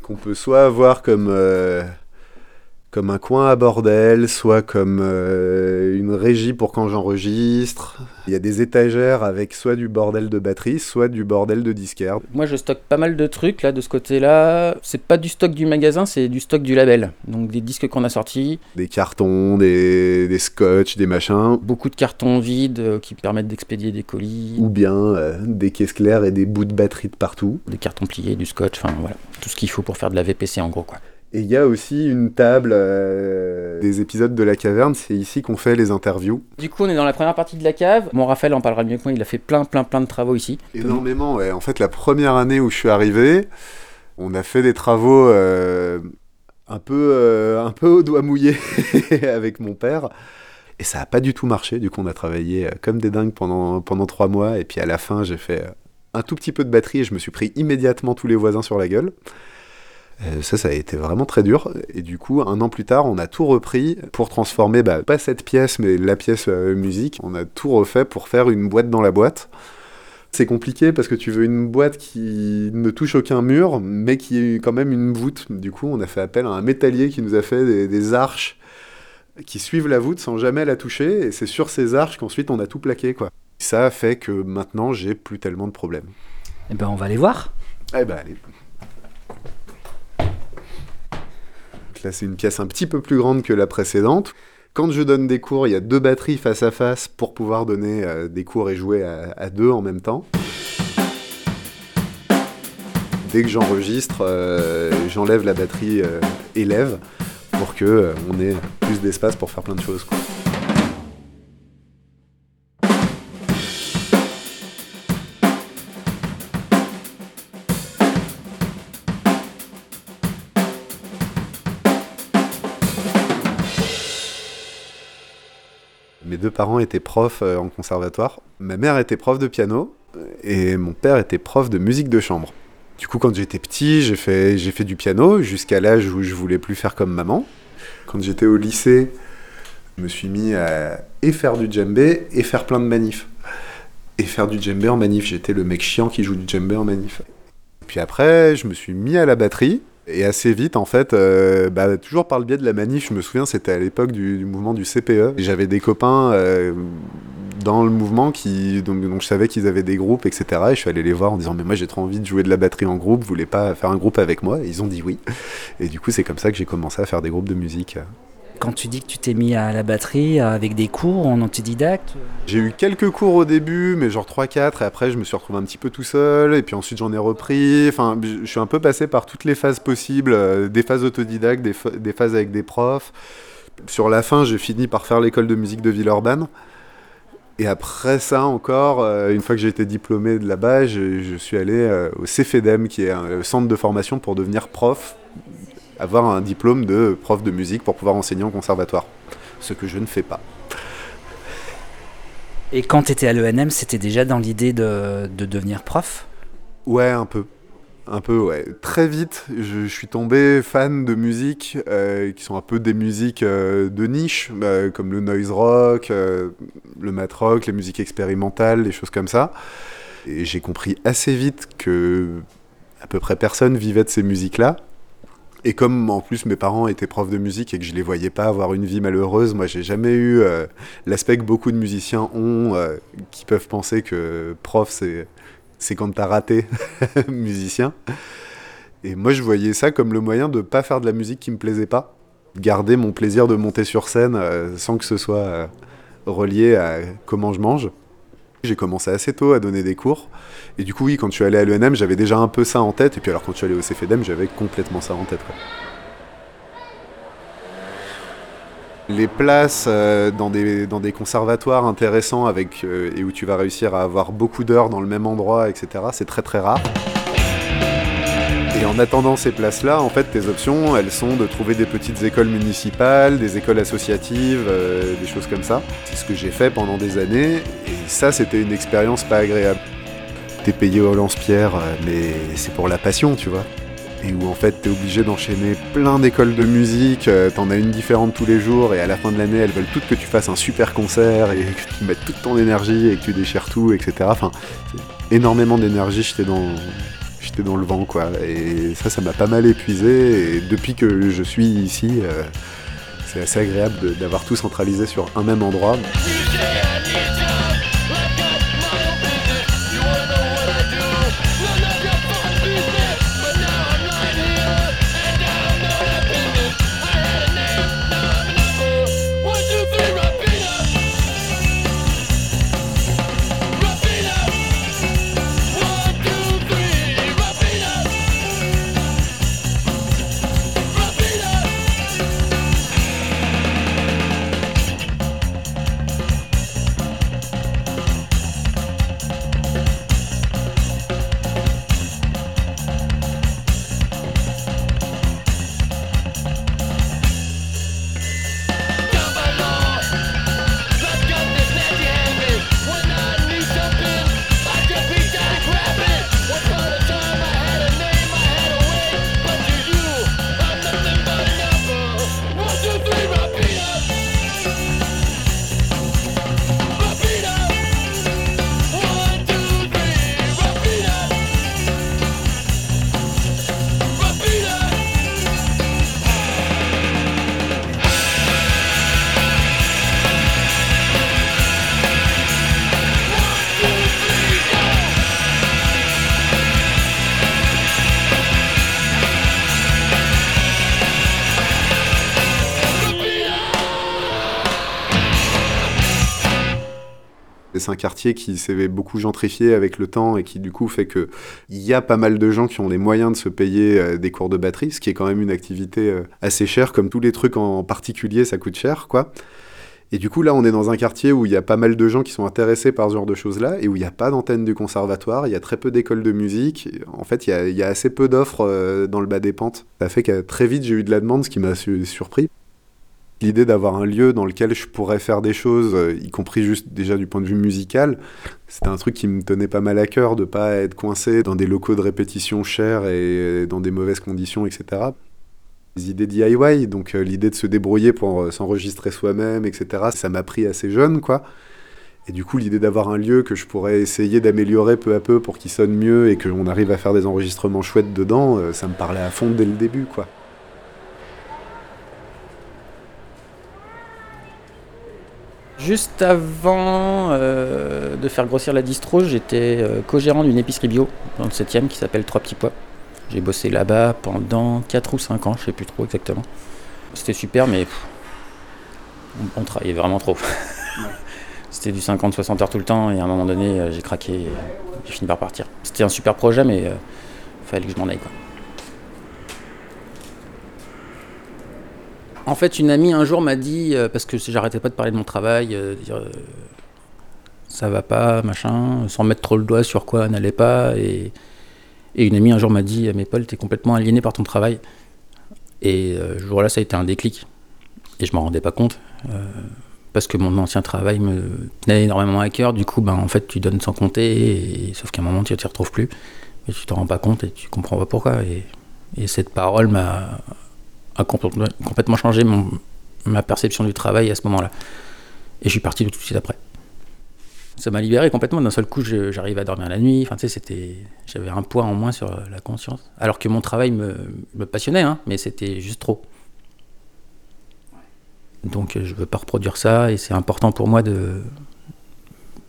Qu'on peut soit avoir comme, euh, comme un coin à bordel, soit comme euh, une régie pour quand j'enregistre. Il y a des étagères avec soit du bordel de batterie, soit du bordel de disquaire. Moi, je stocke pas mal de trucs là de ce côté-là. C'est pas du stock du magasin, c'est du stock du label. Donc des disques qu'on a sortis, Des cartons, des, des scotch, des machins. beaucoup de cartons vides euh, qui permettent d'expédier des colis, Ou bien euh, des caisses claires et des bouts de batterie de partout. des cartons pliés, du scotch, enfin voilà, tout ce qu'il faut pour faire de la VPC en gros quoi. Et il y a aussi une table euh, des épisodes de la caverne, c'est ici qu'on fait les interviews. Du coup, on est dans la première partie de la cave. Mon Raphaël en parlera mieux que moi, il a fait plein, plein, plein de travaux ici. Énormément, ouais. En fait, la première année où je suis arrivé, on a fait des travaux euh, un, peu, euh, un peu au doigt mouillé avec mon père. Et ça n'a pas du tout marché. Du coup, on a travaillé comme des dingues pendant, pendant trois mois. Et puis à la fin, j'ai fait un tout petit peu de batterie et je me suis pris immédiatement tous les voisins sur la gueule. Euh, ça, ça a été vraiment très dur. Et du coup, un an plus tard, on a tout repris pour transformer, bah, pas cette pièce, mais la pièce euh, musique. On a tout refait pour faire une boîte dans la boîte. C'est compliqué parce que tu veux une boîte qui ne touche aucun mur, mais qui est quand même une voûte. Du coup, on a fait appel à un métallier qui nous a fait des, des arches qui suivent la voûte sans jamais la toucher. Et c'est sur ces arches qu'ensuite on a tout plaqué. Quoi. Ça a fait que maintenant, j'ai plus tellement de problèmes. Eh ben, on va aller voir. Eh ben, allez. Là, c'est une pièce un petit peu plus grande que la précédente. Quand je donne des cours, il y a deux batteries face à face pour pouvoir donner euh, des cours et jouer à, deux en même temps. Dès que j'enregistre, euh, j'enlève la batterie élève pour euh, on ait plus d'espace pour faire plein de choses. Mes deux parents étaient profs euh, en conservatoire. Ma mère était prof de piano et mon père était prof de musique de chambre. Du coup, quand j'étais petit, j'ai fait, j'ai fait du piano jusqu'à l'âge où je voulais plus faire comme maman. Quand j'étais au lycée, je me suis mis à et faire du djembé et faire plein de manifs. Et faire du djembé en manif, j'étais le mec chiant qui joue du djembé en manif. Puis après, je me suis mis à la batterie. Et assez vite, en fait, euh, bah, toujours par le biais de la manif, je me souviens, c'était à l'époque du, mouvement du CPE. J'avais des copains euh, dans le mouvement qui, donc je savais qu'ils avaient des groupes, etc. Et je suis allé les voir en disant, mais moi j'ai trop envie de jouer de la batterie en groupe, vous voulez pas faire un groupe avec moi? Et ils ont dit oui. Et du coup, c'est comme ça que j'ai commencé à faire des groupes de musique. Quand tu dis que tu t'es mis à la batterie avec des cours en autodidacte J'ai eu quelques cours au début, mais genre 3-4, et après je me suis retrouvé un petit peu tout seul, et puis ensuite j'en ai repris. Enfin, je suis un peu passé par toutes les phases possibles, euh, des phases autodidactes, des, phases avec des profs. Sur la fin, j'ai fini par faire l'école de musique de Villeurbanne. Et après ça encore, euh, une fois que j'ai été diplômé de là-bas, je, je, suis allé euh, au CFEDEM, qui est un centre de formation pour devenir prof avoir un diplôme de prof de musique pour pouvoir enseigner en conservatoire, ce que je ne fais pas. Et quand tu étais à l'ENM, c'était déjà dans l'idée de, de, devenir prof? Ouais, un peu. Un peu, ouais. Très vite, je, je suis tombé fan de musique euh, qui sont un peu des musiques euh, de niche, euh, comme le noise rock, le mat rock, les musiques expérimentales, les choses comme ça. Et j'ai compris assez vite que à peu près personne vivait de ces musiques-là et comme en plus mes parents étaient profs de musique et que je les voyais pas avoir une vie malheureuse, moi j'ai jamais eu euh, l'aspect que beaucoup de musiciens ont, euh, qui peuvent penser que prof c'est c'est quand t'as raté musicien. Et moi je voyais ça comme le moyen de pas faire de la musique qui me plaisait pas, garder mon plaisir de monter sur scène euh, sans que ce soit relié à comment je mange. J'ai commencé assez tôt à donner des cours. Et du coup, oui, quand je suis allé à l'ENM, j'avais déjà un peu ça en tête. Et puis alors, quand je suis allé au CFEDEM, j'avais complètement ça en tête. Quoi. Les places euh, dans, des, dans des conservatoires intéressants avec, euh, et où tu vas réussir à avoir beaucoup d'heures dans le même endroit, etc., c'est très très rare. Et en attendant ces places-là, en fait, tes options, elles sont de trouver des petites écoles municipales, des écoles associatives, euh, des choses comme ça. C'est ce que j'ai fait pendant des années, et ça, c'était une expérience pas agréable. T'es payé au lance-pierre, mais c'est pour la passion, tu vois. Et où en fait, t'es obligé d'enchaîner plein d'écoles de musique, euh, t'en as une différente tous les jours, et à la fin de l'année, elles veulent toutes que tu fasses un super concert, et que tu mettes toute ton énergie, et que tu déchires tout, etc. Enfin, énormément d'énergie, j'étais dans dans le vent quoi. Et ça ça m'a pas mal épuisé. Et depuis que je suis ici euh, c'est assez agréable d'avoir tout centralisé sur un même endroit qui s'est beaucoup gentrifié avec le temps et qui du coup fait que il y a pas mal de gens qui ont les moyens de se payer euh, des cours de batterie, ce qui est quand même une activité euh, assez chère, comme tous les trucs en particulier, ça coûte cher, quoi. Et du coup, là, on est dans un quartier où il y a pas mal de gens qui sont intéressés par ce genre de choses-là et où il n'y a pas d'antenne du conservatoire, il y a très peu d'écoles de musique. En fait, il y a, y a assez peu d'offres euh, dans le bas des pentes. Ça fait que très vite, j'ai eu de la demande, ce qui m'a su- surpris. L'idée d'avoir un lieu dans lequel je pourrais faire des choses, euh, y compris juste déjà du point de vue musical, c'était un truc qui me tenait pas mal à cœur de pas être coincé dans des locaux de répétition chers et dans des mauvaises conditions, etc. Les idées DIY, donc euh, l'idée de se débrouiller pour euh, s'enregistrer soi-même, etc. Ça m'a pris assez jeune, quoi. Et du coup, l'idée d'avoir un lieu que je pourrais essayer d'améliorer peu à peu pour qu'il sonne mieux et qu'on arrive à faire des enregistrements chouettes dedans, euh, ça me parlait à fond dès le début, quoi. Juste avant euh, de faire grossir la distro, j'étais euh, co-gérant d'une épicerie bio dans le 7ème qui s'appelle Trois Petits Pois. J'ai bossé là-bas pendant 4 ou 5 ans, je sais plus trop exactement. C'était super, mais pff, on, on travaillait vraiment trop. C'était du 50-60 heures tout le temps et à un moment donné, euh, j'ai craqué et j'ai fini par partir. C'était un super projet, mais il fallait que je m'en aille. Quoi. En fait, une amie un jour m'a dit, euh, parce que j'arrêtais pas de parler de mon travail, euh, dire euh, ça va pas, machin, sans mettre trop le doigt sur quoi n'allait pas. Et, une amie un jour m'a dit, mais Paul, t'es complètement aliéné par ton travail. Et ce jour-là, ça a été un déclic. Et je m'en rendais pas compte. parce que mon ancien travail me tenait énormément à cœur. Du coup, ben, en fait, tu donnes sans compter, sauf qu'à un moment, tu ne t'y retrouves plus. Et tu te rends pas compte et tu comprends pas pourquoi. Et cette parole m'a a complètement changé mon, ma perception du travail à ce moment-là. Et je suis parti tout de suite après. Ça m'a libéré complètement. D'un seul coup, j'arrivais à dormir la nuit. Enfin, tu sais, c'était, j'avais un poids en moins sur la conscience. Alors que mon travail me, me passionnait, hein, mais c'était juste trop. Donc, euh, je veux pas reproduire ça et c'est important pour moi de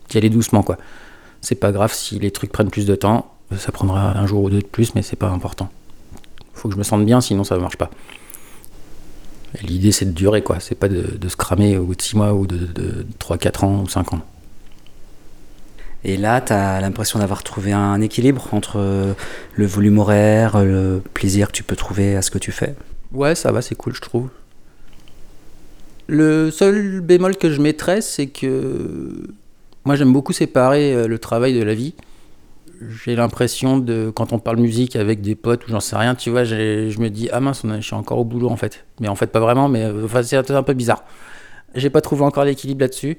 d'y aller doucement, quoi. C'est pas grave si les trucs prennent plus de temps. Ça prendra un jour ou deux de plus, mais c'est pas important. Faut que je me sente bien, sinon ça ne marche pas. L'idée, c'est de durer, quoi. C'est pas de, de se cramer au bout de 6 mois ou de, de 3-4 ans ou 5 ans. Et là, tu as l'impression d'avoir trouvé un équilibre entre euh, le volume horaire, le plaisir que tu peux trouver à ce que tu fais? Ouais, ça va, c'est cool, je trouve. Le seul bémol que je mettrais, c'est que moi, j'aime beaucoup séparer euh, le travail de la vie. J'ai l'impression de, quand on parle musique avec des potes ou j'en sais rien, tu vois, je me dis, ah mince, je suis encore au boulot en fait. Mais en fait, pas vraiment, mais euh, enfin, c'est un peu bizarre. J'ai pas trouvé encore l'équilibre là-dessus.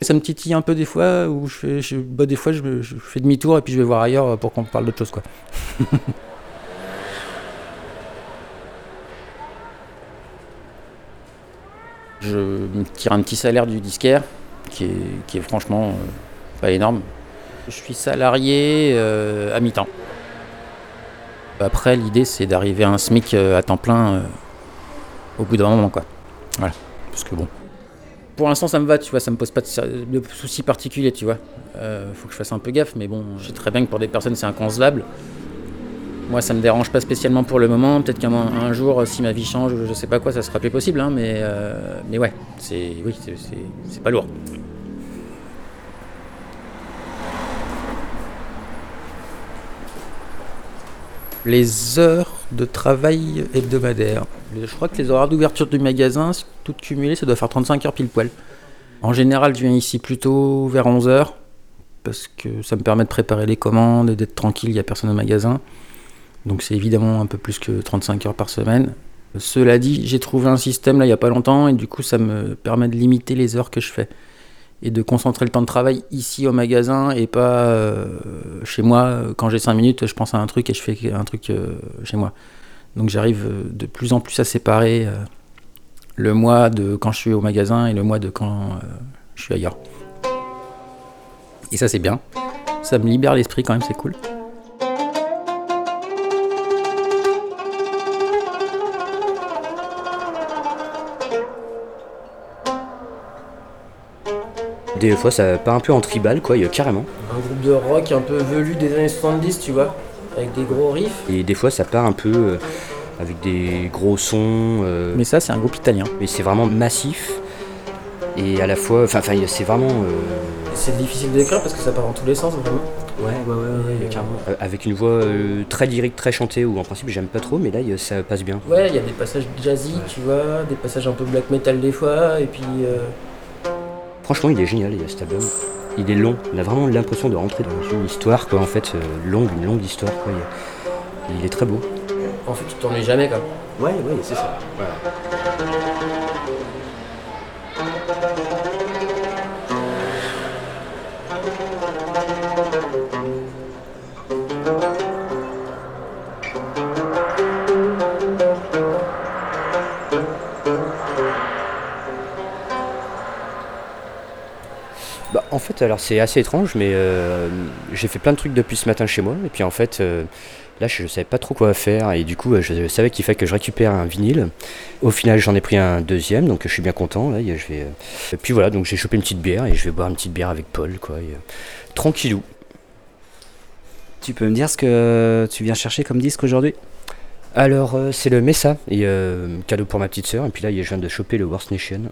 Ça me titille un peu des fois, où je fais, bah, des fois je, fais demi-tour et puis je vais voir ailleurs pour qu'on parle d'autre chose, quoi. Je me tire un petit salaire du disquaire, qui est, qui est franchement euh, pas énorme. Je suis salarié euh, à mi-temps. Après, l'idée, c'est d'arriver à un SMIC euh, à temps plein euh, au bout d'un moment, quoi. Voilà. Parce que bon. Pour l'instant, ça me va, tu vois, ça me pose pas de, soucis particuliers, tu vois. Faut que je fasse un peu gaffe, mais bon, je sais très bien que pour des personnes, c'est inconcevable. Moi, ça me dérange pas spécialement pour le moment. Peut-être qu'un un jour, si ma vie change, je sais pas quoi, ça sera plus possible. hein, mais, mais ouais, c'est oui, c'est pas lourd. Les heures de travail hebdomadaires. Je crois que les horaires d'ouverture du magasin, tout cumulé, ça doit faire 35 heures pile poil. En général, je viens ici plutôt vers 11 heures parce que ça me permet de préparer les commandes et d'être tranquille, il n'y a personne au magasin. Donc c'est évidemment un peu plus que 35 heures par semaine. Cela dit, j'ai trouvé un système là il n'y a pas longtemps et du coup ça me permet de limiter les heures que je fais et de concentrer le temps de travail ici au magasin et pas euh, chez moi. Quand j'ai 5 minutes, je pense à un truc et je fais un truc euh, chez moi. Donc j'arrive euh, de plus en plus à séparer le mois de quand je suis au magasin et le mois de quand je suis ailleurs. Et ça c'est bien. Ça me libère l'esprit quand même, c'est cool. Des fois, ça part un peu en tribal, quoi, il y a carrément. Un groupe de rock un peu velu des années 70, tu vois, avec des gros riffs. Et des fois, ça part un peu euh, avec des gros sons. euh, Mais ça, c'est un groupe italien. Mais c'est vraiment massif. Et à la fois, enfin, c'est vraiment. euh, C'est difficile d'écrire parce que ça part dans tous les sens vraiment. Ouais, ouais, ouais, ouais, carrément. Euh, avec une voix euh, très lyrique, très chantée, où en principe j'aime pas trop, mais là y- ça passe bien. Ouais, il y a des passages jazzy, tu vois, des passages un peu black metal des fois, et puis. euh, Franchement, il est génial, il y a cet album. Il est long, on a vraiment l'impression de rentrer dans une histoire, quoi, en fait, euh, longue, une longue histoire, quoi. Il, est très beau. En fait, tu t'ennuies jamais quoi. Ouais, ouais, c'est ça. Voilà. Fait, alors c'est assez étrange, mais euh, j'ai fait plein de trucs depuis ce matin chez moi, et puis en fait, euh, là, je ne savais pas trop quoi faire, et du coup, euh, je savais qu'il fallait que je récupère un vinyle. Au final, j'en ai pris un deuxième, donc je suis bien content. Là, et je vais, et puis voilà, donc j'ai chopé une petite bière, et je vais boire une petite bière avec Paul, quoi. et, euh, tranquillou. Tu peux me dire ce que tu viens chercher comme disque aujourd'hui? Alors, c'est le Mesa, et euh, cadeau pour ma petite sœur, et puis là, je viens de choper le Worst Nation.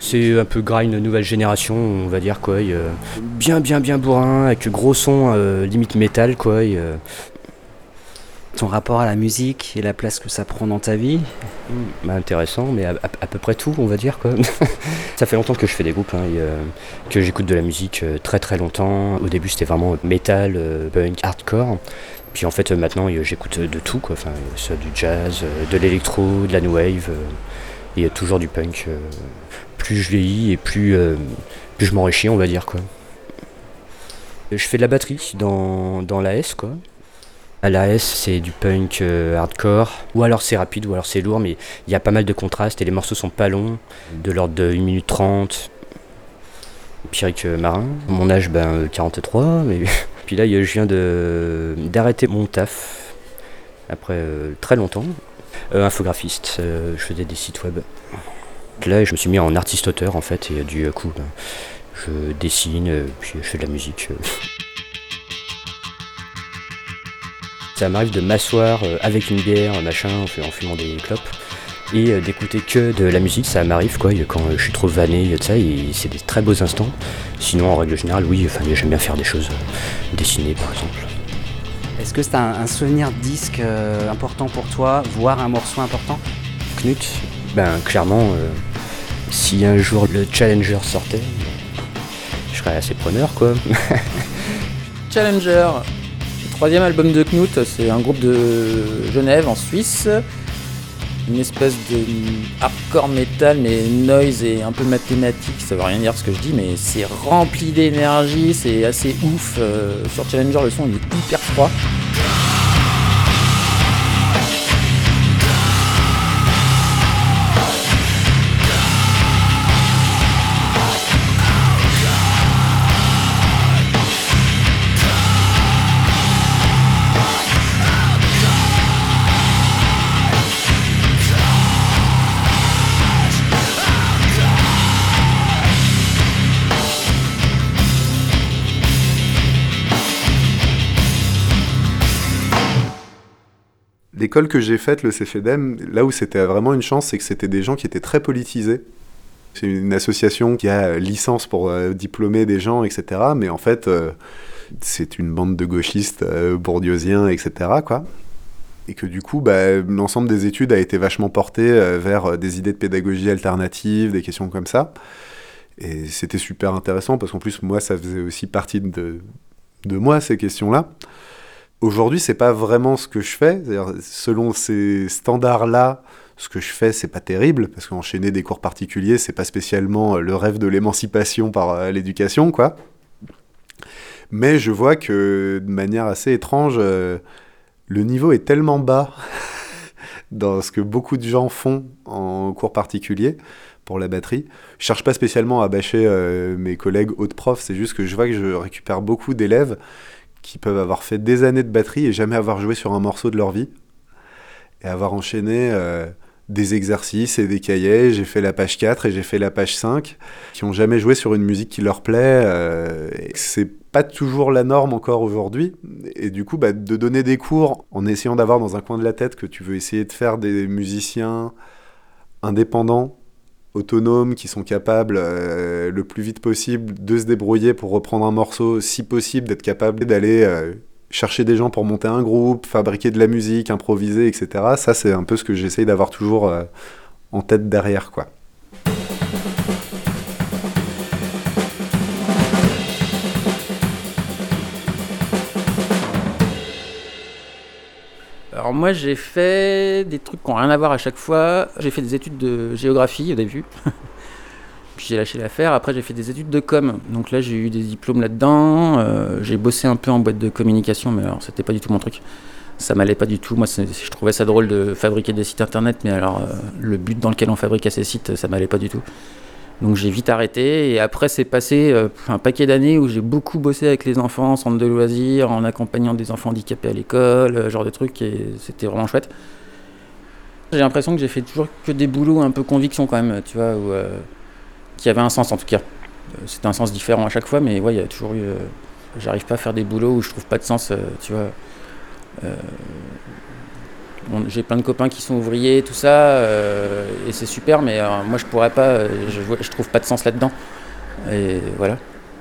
C'est un peu grind nouvelle génération, on va dire, quoi. et, euh, bien, bien, bien bourrin, avec gros son, euh, limite métal, quoi. et, euh, Ton rapport à la musique et la place que ça prend dans ta vie bah, intéressant, mais à, à- à peu près tout, on va dire, quoi. ça fait longtemps que je fais des groupes, hein, et, euh, que j'écoute de la musique euh, très très longtemps. Au début, c'était vraiment métal, euh, punk, hardcore. Puis en fait, maintenant, j'écoute de tout, quoi. Enfin, du jazz, de l'électro, de la new wave, euh, et euh, toujours du punk. euh, plus je vieillis et plus, euh, plus je m'enrichis, on va dire, quoi. Je fais de la batterie dans, dans l'AS, quoi. À l'AS, c'est du punk euh, hardcore, ou alors c'est rapide, ou alors c'est lourd, mais il y a pas mal de contrastes et les morceaux sont pas longs, de l'ordre de 1 minute 30. Pierrick Marin, mon âge, ben euh, 43, mais puis là, il y a- je viens d'arrêter mon taf après très longtemps. Euh, infographiste, euh, je faisais des sites web. Là, je me suis mis en artiste-auteur en fait, et du coup, ben, je dessine, euh, puis je fais de la musique. euh. Ça m'arrive de m'asseoir avec une bière, machin, en fu- en fumant des clopes, et d'écouter que de la musique. Ça m'arrive quoi, quand je suis trop vanné, ça, et c'est des très beaux instants. Sinon, en règle générale, oui, j'aime bien faire des choses, dessiner par exemple. Est-ce que c'est un, un souvenir disque euh, important pour toi, voire un morceau important? Knut, ben clairement, euh, si un jour le Challenger sortait, je serais assez preneur quoi. Challenger, le troisième album de Knut, c'est un groupe de Genève en Suisse. Une espèce de hardcore metal, mais noise et un peu mathématique, ça veut rien dire ce que je dis, mais c'est rempli d'énergie, c'est assez ouf. Euh, sur Challenger, le son il est hyper froid. Que j'ai faite, le CFEDEM, là où c'était vraiment une chance, c'est que c'était des gens qui étaient très politisés. C'est une association qui a licence pour euh, diplômer des gens, etc. Mais en fait, euh, c'est une bande de gauchistes euh, bourdieusiens, etc. Quoi. Et que du coup, bah, l'ensemble des études a été vachement porté euh, vers euh, des idées de pédagogie alternative, des questions comme ça. Et c'était super intéressant parce qu'en plus, moi, ça faisait aussi partie de, de moi, ces questions-là. Aujourd'hui, c'est pas vraiment ce que je fais. Selon ces standards-là, ce que je fais, c'est pas terrible parce qu'enchaîner des cours particuliers, c'est pas spécialement euh, le rêve de l'émancipation par euh, l'éducation, quoi. Mais je vois que de manière assez étrange, euh, le niveau est tellement bas dans ce que beaucoup de gens font en cours particuliers pour la batterie. Je cherche pas spécialement à bâcher mes collègues autres profs, c'est juste que je vois que je récupère beaucoup d'élèves qui peuvent avoir fait des années de batterie et jamais avoir joué sur un morceau de leur vie et avoir enchaîné euh, des exercices et des cahiers. J'ai fait la page 4 et j'ai fait la page 5 qui ont jamais joué sur une musique qui leur plaît. Euh, c'est pas toujours la norme encore aujourd'hui. Et du coup, bah, de donner des cours en essayant d'avoir dans un coin de la tête que tu veux essayer de faire des musiciens indépendants autonomes, qui sont capables euh, le plus vite possible de se débrouiller pour reprendre un morceau, si possible d'être capable d'aller euh, chercher des gens pour monter un groupe, fabriquer de la musique, improviser, etc. Ça, c'est un peu ce que j'essaye d'avoir toujours euh, en tête derrière, quoi. Alors moi j'ai fait des trucs qui n'ont rien à voir à chaque fois. J'ai fait des études de géographie au début. Puis j'ai lâché l'affaire. Après j'ai fait des études de com. Donc là j'ai eu des diplômes là-dedans. Euh, j'ai bossé un peu en boîte de communication, mais alors c'était pas du tout mon truc. Ça m'allait pas du tout. Moi je trouvais ça drôle de fabriquer des sites internet, mais alors euh, le but dans lequel on fabriquait ces sites, ça m'allait pas du tout. Donc j'ai vite arrêté et après c'est passé euh, un paquet d'années où j'ai beaucoup bossé avec les enfants en centre de loisirs, en accompagnant des enfants handicapés à l'école, euh, genre de trucs et c'était vraiment chouette. J'ai l'impression que j'ai fait toujours que des boulots un peu conviction quand même, tu vois, euh, qui avaient un sens en tout cas. C'était un sens différent à chaque fois, mais ouais, il y a toujours eu. J'arrive pas à faire des boulots où je trouve pas de sens, tu vois. J'ai plein de copains qui sont ouvriers, tout ça, euh, et c'est super, mais euh, moi je pourrais pas, euh, je, trouve pas de sens là-dedans. Et voilà.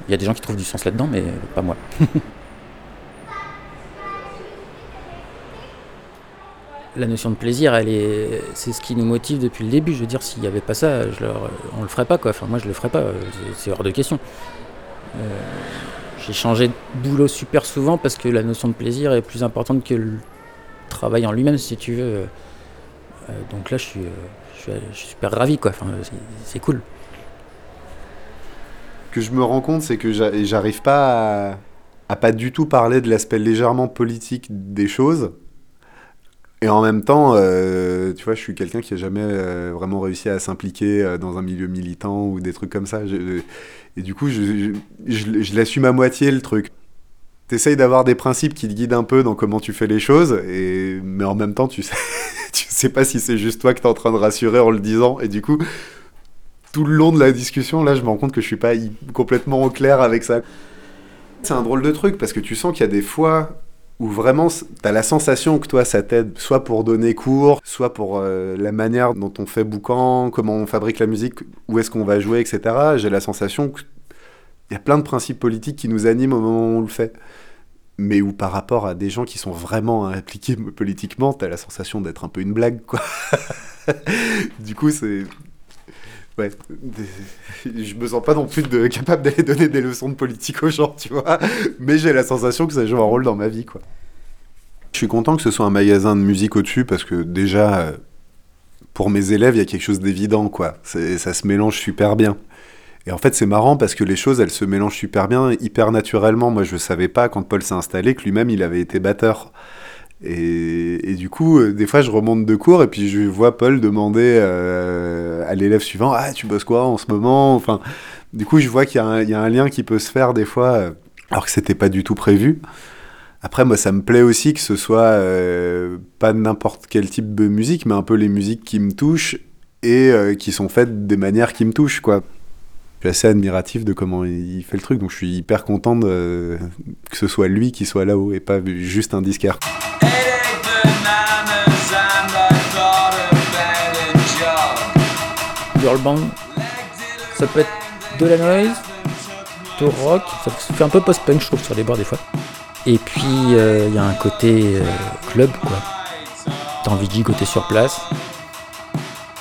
Il y a des gens qui trouvent du sens là-dedans, mais pas moi. La notion de plaisir, est, c'est ce qui nous motive depuis le début. Je veux dire, s'il n'y avait pas ça, on le ferait pas, quoi. Enfin, moi, je le ferais pas. C'est, hors de question. J'ai changé de boulot super souvent parce que la notion de plaisir est plus importante que le travail en lui-même, si tu veux. Euh, donc là, je suis, euh, je suis, super ravi, quoi. Enfin, c'est, cool. que je me rends compte, c'est que j'a- j'arrive pas à, pas du tout parler de l'aspect légèrement politique des choses. Et en même temps, euh, tu vois, je suis quelqu'un qui a jamais euh, vraiment réussi à s'impliquer euh, dans un milieu militant ou des trucs comme ça. Et du coup, je l'assume à moitié le truc. T'essayes d'avoir des principes qui te guident un peu dans comment tu fais les choses, mais en même temps, tu sais, pas si c'est juste toi que t'es en train de rassurer en le disant. Et du coup, tout le long de la discussion, là, je me rends compte que je suis pas complètement au clair avec ça. C'est un drôle de truc parce que tu sens qu'il y a des fois où vraiment t'as la sensation que toi ça t'aide, soit pour donner cours, soit pour euh, la manière dont on fait boucan, comment on fabrique la musique, où est-ce qu'on va jouer, etc. J'ai la sensation qu'il y a plein de principes politiques qui nous animent au moment où on le fait. Mais où par rapport à des gens qui sont vraiment impliqués politiquement, t'as la sensation d'être un peu une blague, quoi. du coup, c'est. Ouais, je me sens pas non plus capable d'aller donner des leçons de politique aux gens, tu vois. Mais j'ai la sensation que ça joue un rôle dans ma vie, quoi. Je suis content que ce soit un magasin de musique au-dessus parce que déjà, euh, pour mes élèves, il y a quelque chose d'évident, quoi. Ça se mélange super bien. Et en fait, c'est marrant parce que les choses, elles se mélangent super bien, hyper naturellement. Moi, je savais pas quand Paul s'est installé que lui-même, il avait été batteur. Et, du coup, euh, des fois, je remonte de cours et puis je vois Paul demander euh, à l'élève suivant Ah, tu bosses quoi en ce moment? Enfin, du coup, je vois qu'il y, a un- lien qui peut se faire des fois, euh, alors que c'était pas du tout prévu. Après, moi, ça me plaît aussi que ce soit pas n'importe quel type de musique, mais un peu les musiques qui me touchent et qui sont faites des manières qui me touchent, quoi. Je suis assez admiratif de comment il fait le truc, donc je suis hyper content que ce soit lui qui soit là-haut et pas juste un disquaire. Girl band, ça peut être de la noise, de rock, ça fait un peu post-punk je trouve sur les bords des fois. Et puis euh, il y a un côté euh, club quoi. T'as envie de gigoter sur place.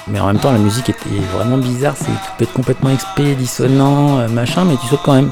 Mais en même temps la musique est vraiment bizarre, c'est, tu peux être complètement expé, dissonant, euh, machin, mais tu sautes quand même.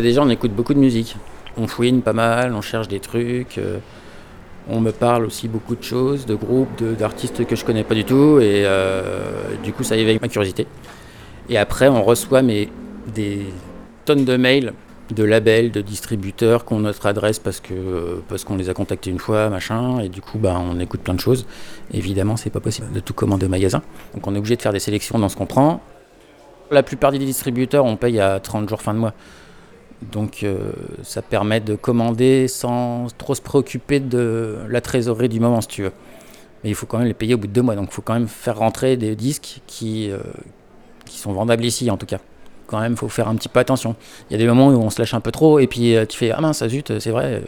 Déjà, on écoute beaucoup de musique. On fouine pas mal, on cherche des trucs. euh, on me parle aussi beaucoup de choses, de groupes, d'artistes que je connais pas du tout. Et euh, du coup, ça éveille ma curiosité. Et après, on reçoit des tonnes de mails de labels, de distributeurs qui ont notre adresse parce euh, qu'on les a contactés une fois, machin, et du coup bah on écoute plein de choses. Évidemment, c'est pas possible de tout commander au magasin. Donc on est obligé de faire des sélections dans ce qu'on prend. La plupart des distributeurs, on paye à 30 jours fin de mois. Donc euh, ça permet de commander sans trop se préoccuper de la trésorerie du moment si tu veux. Mais il faut quand même les payer au bout de deux mois, donc il faut quand même faire rentrer des disques qui, euh, sont vendables ici en tout cas quand même, faut faire un petit peu attention. Il y a des moments où on se lâche un peu trop et puis euh, tu fais Ah mince, zut, c'est vrai.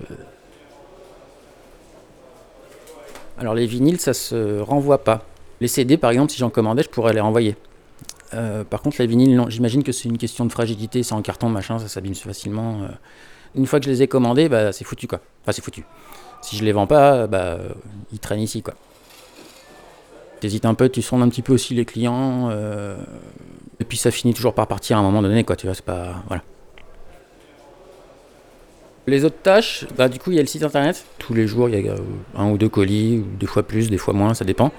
Alors les vinyles, ça se renvoie pas. Les CD, par exemple, si j'en commandais, je pourrais les renvoyer. Euh, par contre, les vinyles, non, j'imagine que c'est une question de fragilité, c'est en carton, machin, ça s'abîme facilement. euh. Une fois que je les ai commandés, bah, c'est foutu quoi. Enfin, c'est foutu. Si je les vends pas, bah, euh, ils traînent ici quoi. T'hésites un peu, tu sondes un petit peu aussi les clients. et puis ça finit toujours par partir à un moment donné, quoi. Tu vois, c'est pas. Voilà. Les autres tâches, bah, du coup, il y a le site internet. Tous les jours, il y a un ou deux colis, ou des fois plus, des fois moins, ça dépend.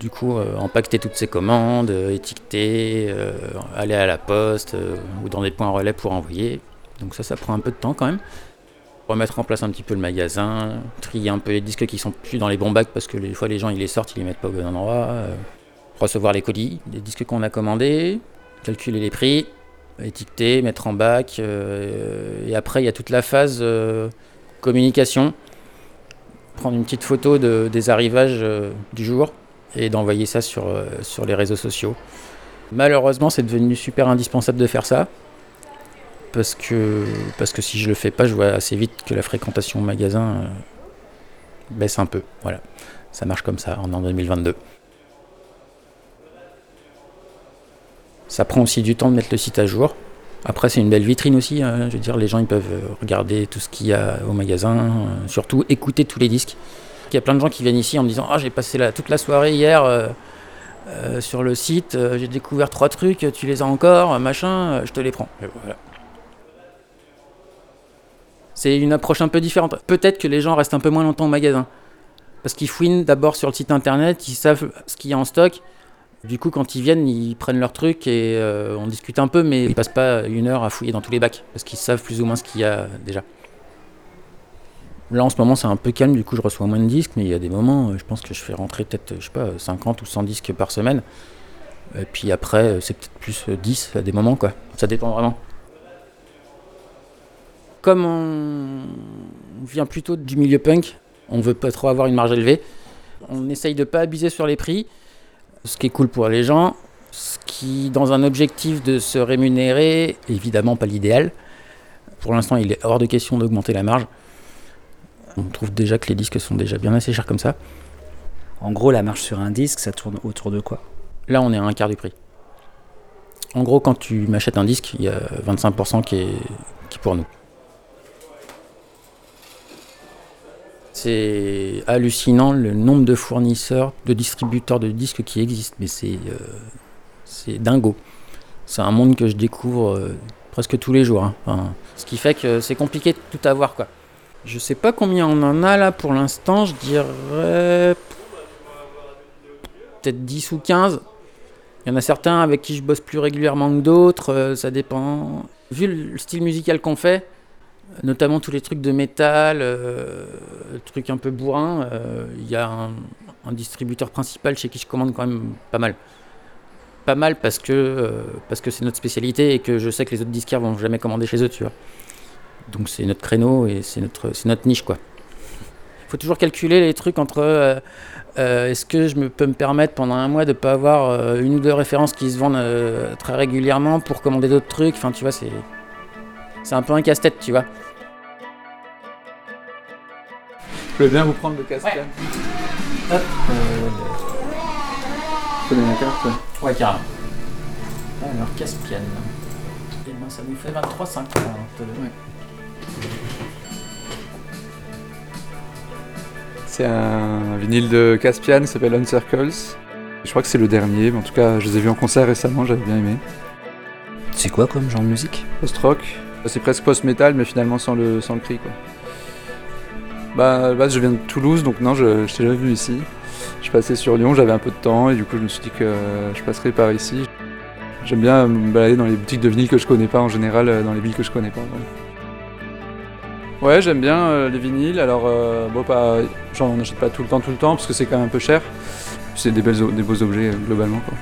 Du coup, euh, empaqueter toutes ces commandes, euh, étiqueter, euh, aller à la poste euh, ou dans des points relais pour envoyer. Donc ça, ça prend un peu de temps quand même. Remettre en place un petit peu le magasin, trier un peu les disques qui sont plus dans les bons bacs parce que des fois les gens ils les sortent, ils les mettent pas au bon endroit. recevoir les colis, les disques qu'on a commandés, calculer les prix, étiqueter, mettre en bac. et après, il y a toute la phase communication. Prendre une petite photo de- des arrivages du jour et d'envoyer ça sur, euh, sur les réseaux sociaux. Malheureusement, c'est devenu super indispensable de faire ça. Parce que, parce que si je le fais pas, je vois assez vite que la fréquentation au magasin euh, baisse un peu. Voilà. Ça marche comme ça, en 2022. Ça prend aussi du temps de mettre le site à jour. Après, c'est une belle vitrine aussi. hein. Je veux dire, les gens ils peuvent regarder tout ce qu'il y a au magasin, euh, surtout écouter tous les disques. Il y a plein de gens qui viennent ici en me disant Ah, j'ai passé la- toute la soirée hier euh, euh, sur le site, euh, j'ai découvert trois trucs, tu les as encore, machin, je te les prends. Voilà. C'est une approche un peu différente. Peut-être que les gens restent un peu moins longtemps au magasin. Parce qu'ils fouinent d'abord sur le site internet, ils savent ce qu'il y a en stock. Du coup, quand ils viennent, ils prennent leur truc et euh, on discute un peu, mais ils passent pas une heure à fouiller dans tous les bacs, parce qu'ils savent plus ou moins ce qu'il y a déjà. Là, en ce moment, c'est un peu calme, du coup, je reçois moins de disques, mais il y a des moments, euh, je pense que je fais rentrer peut-être, je sais pas, 50 ou 100 disques par semaine. Et puis après, euh, c'est peut-être plus euh, 10 à des moments, quoi. Ça dépend vraiment. Comme on vient plutôt du milieu punk, on veut pas trop avoir une marge élevée. On essaye de pas abuser sur les prix, ce qui est cool pour les gens, ce qui, dans un objectif de se rémunérer, évidemment pas l'idéal. Pour l'instant, il est hors de question d'augmenter la marge. On trouve déjà que les disques sont déjà bien assez chers comme ça. En gros, la marche sur un disque, ça tourne autour de quoi? Là, on est à un quart du prix. En gros, quand tu m'achètes un disque, il y a 25% qui est, pour nous. C'est hallucinant le nombre de fournisseurs, de distributeurs de disques qui existent, mais c'est euh, dingo. C'est un monde que je découvre euh, presque tous les jours. hein. Ce qui fait que c'est compliqué de tout avoir. Quoi. Je sais pas combien on en a là pour l'instant, je dirais peut-être 10 ou 15. Il y en a certains avec qui je bosse plus régulièrement que d'autres, euh, ça dépend. Vu le style musical qu'on fait, notamment tous les trucs de métal, euh, trucs un peu bourrins, euh, il y a un, distributeur principal chez qui je commande quand même pas mal. Pas mal parce que parce que c'est notre spécialité et que je sais que les autres disquaires vont jamais commander chez eux, tu vois. Donc c'est notre créneau et c'est notre c'est notre niche quoi. Il faut toujours calculer les trucs entre euh, euh, est-ce que je me peux me permettre pendant un mois de pas avoir euh, une ou deux références qui se vendent euh, très régulièrement pour commander d'autres trucs? Enfin, tu vois, c'est c'est un peu un casse-tête, tu vois. Je voulais bien vous prendre le casque. Ouais. Hop. Euh... Je connais la carte. ouais. Ouais, carrément. Alors, Caspian. Et ben, ça nous fait 23,50. Ouais. C'est un vinyle de Caspian, il s'appelle Uncircles. Je crois que c'est le dernier, mais en tout cas, je les ai vus en concert récemment, j'avais bien aimé. C'est quoi comme genre de musique? Post-rock, C'est presque post-metal, mais finalement sans le, sans le cri. Quoi. Bah, base, je viens de Toulouse, donc non, je, je t'ai jamais vu ici. Je passais sur Lyon, j'avais un peu de temps, et du coup, je me suis dit que je passerais par ici. J'aime bien me balader dans les boutiques de vinyle que je connais pas en général, euh, dans les villes que je connais pas. Ouais, j'aime bien euh, les vinyles. Alors, euh, bon, pas, genre, on n'achète pas tout le temps, tout le temps, parce que c'est quand même un peu cher. C'est des, beaux objets globalement. Quoi.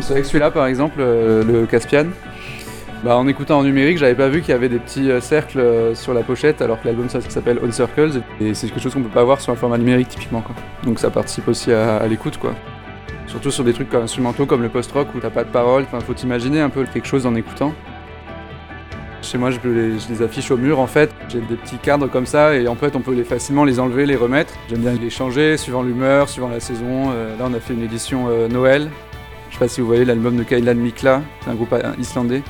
C'est vrai que celui-là, par exemple, le Caspian, bah, en écoutant en numérique, j'avais pas vu qu'il y avait des petits cercles sur la pochette, alors que l'album s'appelle On Circles, et c'est quelque chose qu'on peut pas voir sur un format numérique typiquement. Quoi. Donc ça participe aussi à, à l'écoute. quoi. Surtout sur des trucs instrumentaux comme le post-rock où t'as pas de paroles, enfin, faut t'imaginer un peu quelque chose en écoutant. Chez moi, je les, affiche au mur en fait. J'ai des petits cadres comme ça et en fait, on peut les facilement les enlever, les remettre. J'aime bien les changer suivant l'humeur, suivant la saison. Euh, là, on a fait une édition euh, Noël. Je sais pas si vous voyez l'album de Kailan Mikla, c'est un groupe islandais.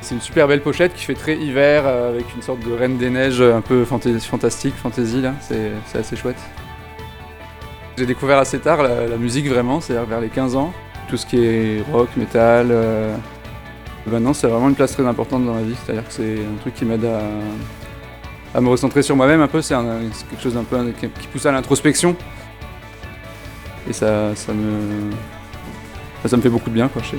C'est une super belle pochette qui fait très hiver euh, avec une sorte de reine des neiges un peu fantastique, fantasy là. C'est assez chouette. J'ai découvert assez tard la musique vraiment, c'est-à-dire vers les 15 ans. Tout ce qui est rock, metal. Euh... Maintenant, c'est vraiment une place très importante dans ma vie, c'est-à-dire que c'est un truc qui m'aide à, me recentrer sur moi-même un peu. C'est quelque chose peu qui, pousse à l'introspection. Et ça, ça me, ça me fait beaucoup de bien, quoi. Je sais.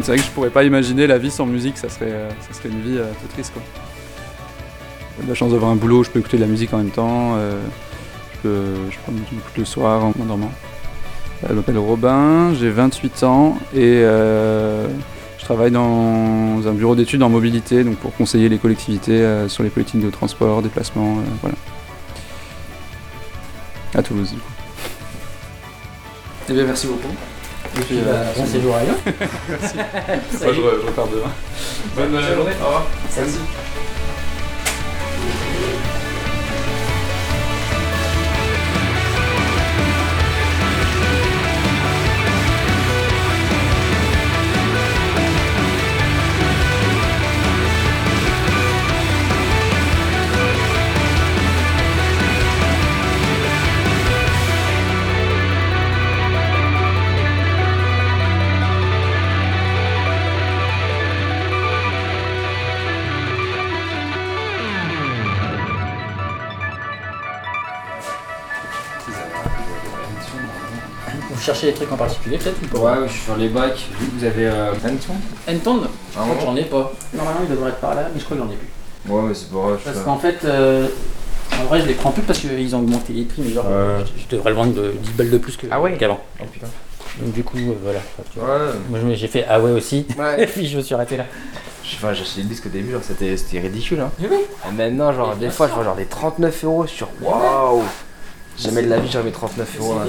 C'est vrai que je pourrais pas imaginer la vie sans musique, ça serait, ça serait une vie un peu triste, quoi. La chance d'avoir un boulot où je peux écouter de la musique en même temps. Euh, je, peux, je prends j'écoute le soir en dormant. Je m'appelle Robin, j'ai 28 ans et euh, je travaille dans un bureau d'études en mobilité donc pour conseiller les collectivités euh, sur les politiques de transport, déplacement, euh, voilà. À Toulouse du coup. Eh bien merci beaucoup. Et puis, bon séjour à Lyon. merci. Moi je, je, repars demain. Bonne journée. Au revoir. Merci. Vous cherchez des trucs en particulier peut-être ou pas Ouais, je suis sur les bacs. Vu que vous avez euh, Anton Ah Je crois que bon j'en ai pas. Normalement il devrait être par là, mais je crois que j'en ai plus. Ouais, mais c'est pas grave. Parce qu'en fait, euh, en vrai je les prends plus parce qu'ils ont augmenté les prix, mais genre Ouais. je, je devrais le vendre de 10 balles de plus que- Ah ouais qu'avant. Oh putain. Donc du coup, euh, voilà. tu vois. Ouais. Moi je- j'ai fait ah ouais aussi, Ouais. et puis je me suis arrêté là. Enfin, j'ai acheté le disque au début, genre c'était c'était ridicule. Hein. Mais oui. Et maintenant, genre, des fois, je vois genre des 39 euros sur. Waouh Jamais de la vie, j'aurais mis 39 euros à.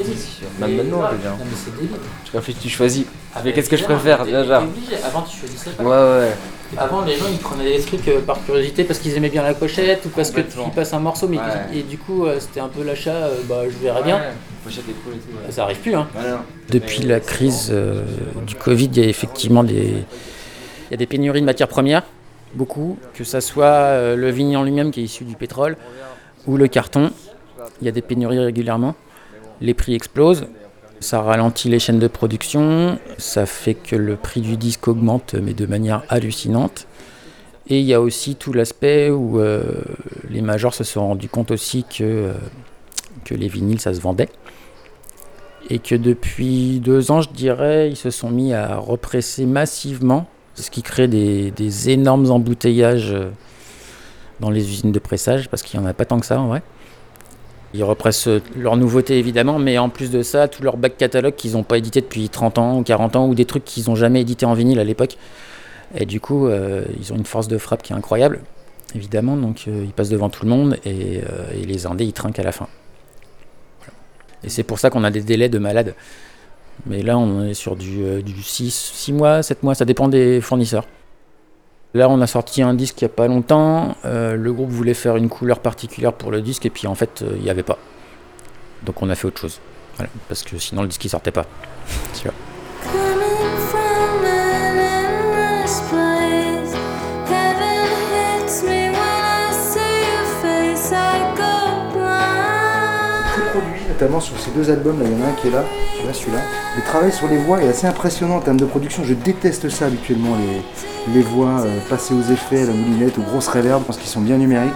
Même maintenant, je veux dire. Non mais c'est débile. Tu réfléchis, tu choisis. Ah, Mais qu'est-ce que je préfère déjà. Avant tu choisissais pas. Ouais, ouais. Avant les gens ils prenaient des trucs euh, par curiosité parce qu'ils aimaient bien la pochette ou parce tu passes un morceau mais Ouais. et du coup euh, c'était un peu l'achat euh, bah je verrais bien. Ouais, cool et tout. ouais. Ça arrive plus hein. Depuis Mais la crise euh, du Covid, il y a effectivement des, il y a des pénuries de matières premières, beaucoup, que ça soit le vinyle en lui-même qui est issu du pétrole ou le carton. Il y a des pénuries régulièrement. Les prix explosent. Ça ralentit les chaînes de production. Ça fait que le prix du disque augmente, mais de manière hallucinante. Et il y a aussi tout l'aspect où euh, les majors se sont rendus compte aussi que, euh, que les vinyles, ça se vendait et que depuis deux ans, je dirais, ils se sont mis à represser massivement, ce qui crée des, des énormes embouteillages euh, dans les usines de pressage, parce qu'il n'y en a pas tant que ça en vrai. Ils repressent euh, leurs nouveautés évidemment, mais en plus de ça, tout leur back catalogue qu'ils n'ont pas édité depuis 30 ans ou 40 ans, ou des trucs qu'ils n'ont jamais édité en vinyle à l'époque. Et du coup, euh, ils ont une force de frappe qui est incroyable, évidemment, donc euh, ils passent devant tout le monde, et, les indés, ils trinquent à la fin. Et c'est pour ça qu'on a des délais de malade. Mais là, on est sur du, du 6, 6 mois, 7 mois, ça dépend des fournisseurs. Là, on a sorti un disque il n'y a pas longtemps. euh, le groupe voulait faire une couleur particulière pour le disque, et puis en fait, euh, il n'y avait pas. Donc on a fait autre chose. Voilà, parce que sinon, le disque il sortait pas. notamment sur ces deux albums, là, il y en a un qui est là, tu vois celui-là. Le travail sur les voix est assez impressionnant en termes de production. Je déteste ça habituellement, les, voix euh, passées aux effets, à la moulinette, aux grosses réverbes, parce qu'ils sont bien numériques.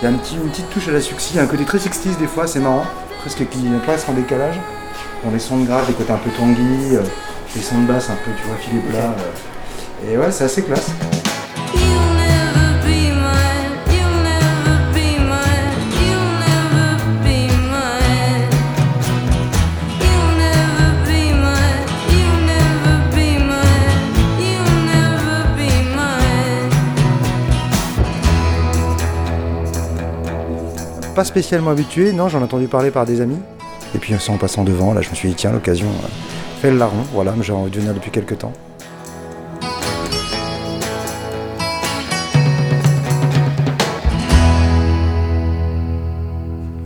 Il y a un petit, une petite touche à la succès, un côté très 60 des fois, c'est marrant, presque qui passe en décalage. Dans les sons de grave, les côtés un peu tanguy, euh, les sons de basse un peu, tu vois, filet plat. euh. et ouais, c'est assez classe. Pas spécialement habitué, non, j'en ai entendu parler par des amis. Et puis en passant devant, là, je me suis dit, tiens, l'occasion, euh, fais le larron, voilà, j'ai envie de venir depuis quelques temps.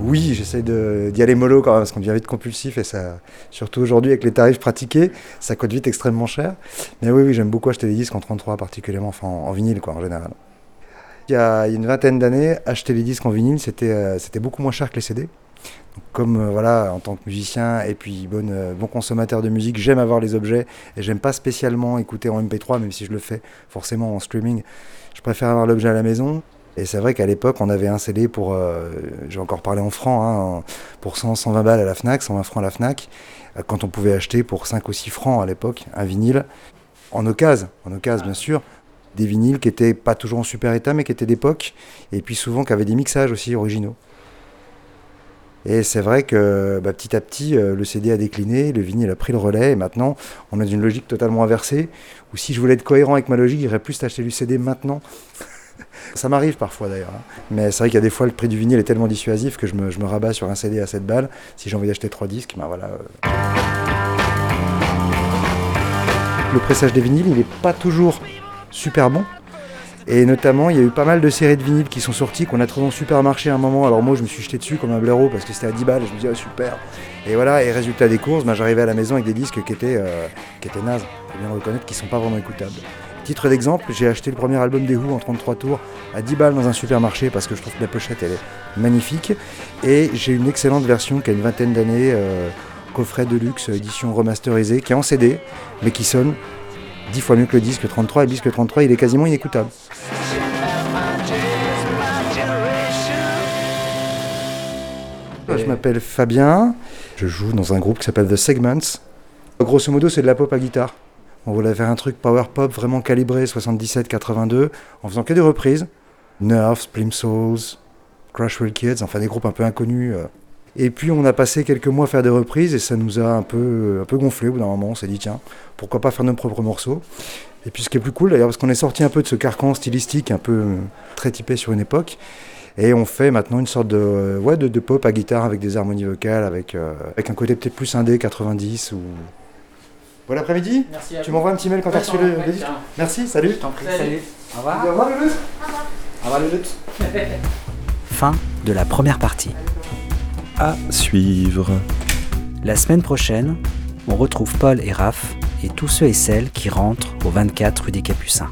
Oui, j'essaie d'y aller mollo quand même, parce qu'on devient vite compulsif, et ça, surtout aujourd'hui avec les tarifs pratiqués, ça coûte vite extrêmement cher. Mais oui, oui, j'aime beaucoup acheter des disques en 33 particulièrement, en, en vinyle quoi, en général. Il y a, une vingtaine d'années, acheter les disques en vinyle, c'était euh, c'était beaucoup moins cher que les CD. Donc, comme euh, voilà, en tant que musicien et puis bon, euh, bon consommateur de musique, j'aime avoir les objets et j'aime pas spécialement écouter en MP3, même si je le fais forcément en streaming. Je préfère avoir l'objet à la maison. Et c'est vrai qu'à l'époque, on avait un CD pour, euh, j'ai encore parlé en francs, hein, pour 100, 120 balles à la Fnac, 120 francs à la Fnac, quand on pouvait acheter pour 5 ou 6 francs à l'époque un vinyle, en occasion, en occasion bien sûr, des vinyles qui étaient pas toujours en super état, mais qui étaient d'époque, et puis souvent qui avaient des mixages aussi originaux. Et c'est vrai que bah, petit à petit, euh, le CD a décliné, le vinyle a pris le relais, et maintenant, on est dans une logique totalement inversée, où si je voulais être cohérent avec ma logique, j'irais plus acheter du CD maintenant. Ça m'arrive parfois d'ailleurs. hein. Mais c'est vrai qu'il y a des fois, le prix du vinyle est tellement dissuasif que je me, rabats sur un CD à 7 balles. Si j'ai envie d'acheter 3 disques, ben voilà. euh. Le pressage des vinyles, il n'est pas toujours super bon. Et notamment, il y a eu pas mal de séries de vinyles qui sont sorties, qu'on a trouvées en supermarché à un moment. Alors moi, je me suis jeté dessus comme un blaireau parce que c'était à 10 balles. Je me disais, ah, super. Et voilà, et résultat des courses, ben, j'arrivais à la maison avec des disques qui étaient, euh, qui étaient nazes. Faut bien reconnaître, qui sont pas vraiment écoutables. Titre d'exemple, j'ai acheté le premier album des Who en 33 tours à 10 balles dans un supermarché parce que je trouve que la pochette elle est magnifique. Et j'ai une excellente version qui a une vingtaine d'années, euh, coffret de luxe, édition remasterisée, qui est en CD, mais qui sonne 10 fois mieux que le disque 33. Et le disque 33, il est quasiment inécoutable. Je m'appelle Fabien, je joue dans un groupe qui s'appelle The Segments. Grosso modo, c'est de la pop à guitare. On voulait faire un truc power pop vraiment calibré 77-82 en faisant que des reprises. Nerves, Plimsolls, Crushwell Kids, enfin des groupes un peu inconnus. Et puis on a passé quelques mois à faire des reprises et ça nous a un peu, un peu gonflé au bout d'un moment. On s'est dit tiens, pourquoi pas faire nos propres morceaux Et puis ce qui est plus cool d'ailleurs, parce qu'on est sorti un peu de ce carcan stylistique un peu euh, très typé sur une époque. Et on fait maintenant une sorte de, euh, ouais, de, de pop à guitare avec des harmonies vocales, avec, euh, avec un côté peut-être plus indé 90 ou... Bon après-midi Merci à Tu m'envoies un petit mail quand Ouais, tu as reçu le, le disque. Merci, salut. Je t'en prie, salut. Au revoir. Au revoir. Au revoir, Lulus. Fin de la première partie. Suivre. La semaine prochaine, on retrouve Paul et Raph et tous ceux et celles qui rentrent au 24 rue des Capucins.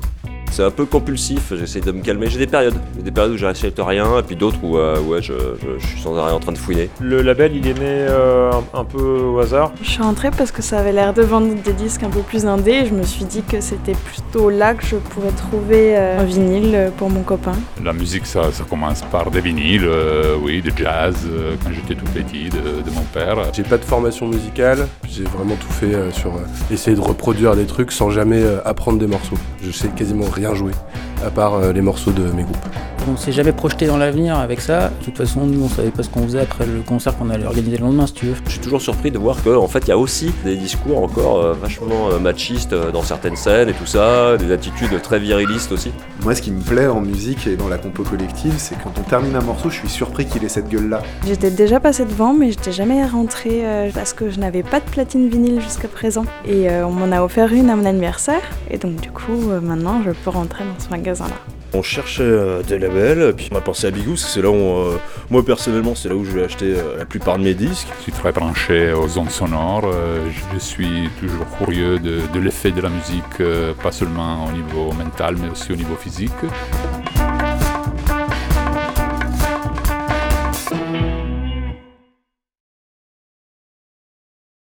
C'est un peu compulsif, j'essaie de me calmer. J'ai des périodes. J'ai des périodes où j'achète rien, et puis d'autres où euh, ouais, je, je- je suis sans arrêt en train de fouiner. Le label, il est né euh, un, un peu au hasard? Je suis rentrée parce que ça avait l'air de vendre des disques un peu plus indés et je me suis dit que c'était plutôt là que je pourrais trouver euh, un vinyle pour mon copain. La musique, ça, ça commence par des vinyles, euh, oui, de jazz, euh, quand j'étais tout petit, de, de mon père. J'ai pas de formation musicale, j'ai vraiment tout fait euh, sur euh, essayer de reproduire des trucs sans jamais euh, apprendre des morceaux. Je sais quasiment rien jouer, à part euh, les morceaux de mes groupes. On s'est jamais projeté dans l'avenir avec ça. De toute façon, nous, on savait pas ce qu'on faisait après le concert qu'on allait organiser le lendemain, si tu veux. Je suis toujours surpris de voir qu'en fait, il y a aussi des discours encore euh, vachement euh, machistes euh, dans certaines scènes et tout ça, des attitudes très virilistes aussi. Moi, ce qui me plaît en musique et dans la compo collective, c'est quand on termine un morceau, je suis surpris qu'il ait cette gueule-là. J'étais déjà passée devant, mais j'étais jamais rentrée euh, parce que je n'avais pas de platine vinyle jusqu'à présent. Et euh, on m'en a offert une à mon anniversaire, et donc du coup, euh, maintenant, je peux rentrer dans ce magasin-là. On cherchait euh, des labels, puis on a pensé à Bigou, parce que c'est là où, euh, moi personnellement, c'est là où je vais acheter euh, la plupart de mes disques. Je suis très branché aux ondes sonores. euh, je suis toujours curieux de, de l'effet de la musique, euh, pas seulement au niveau mental, mais aussi au niveau physique.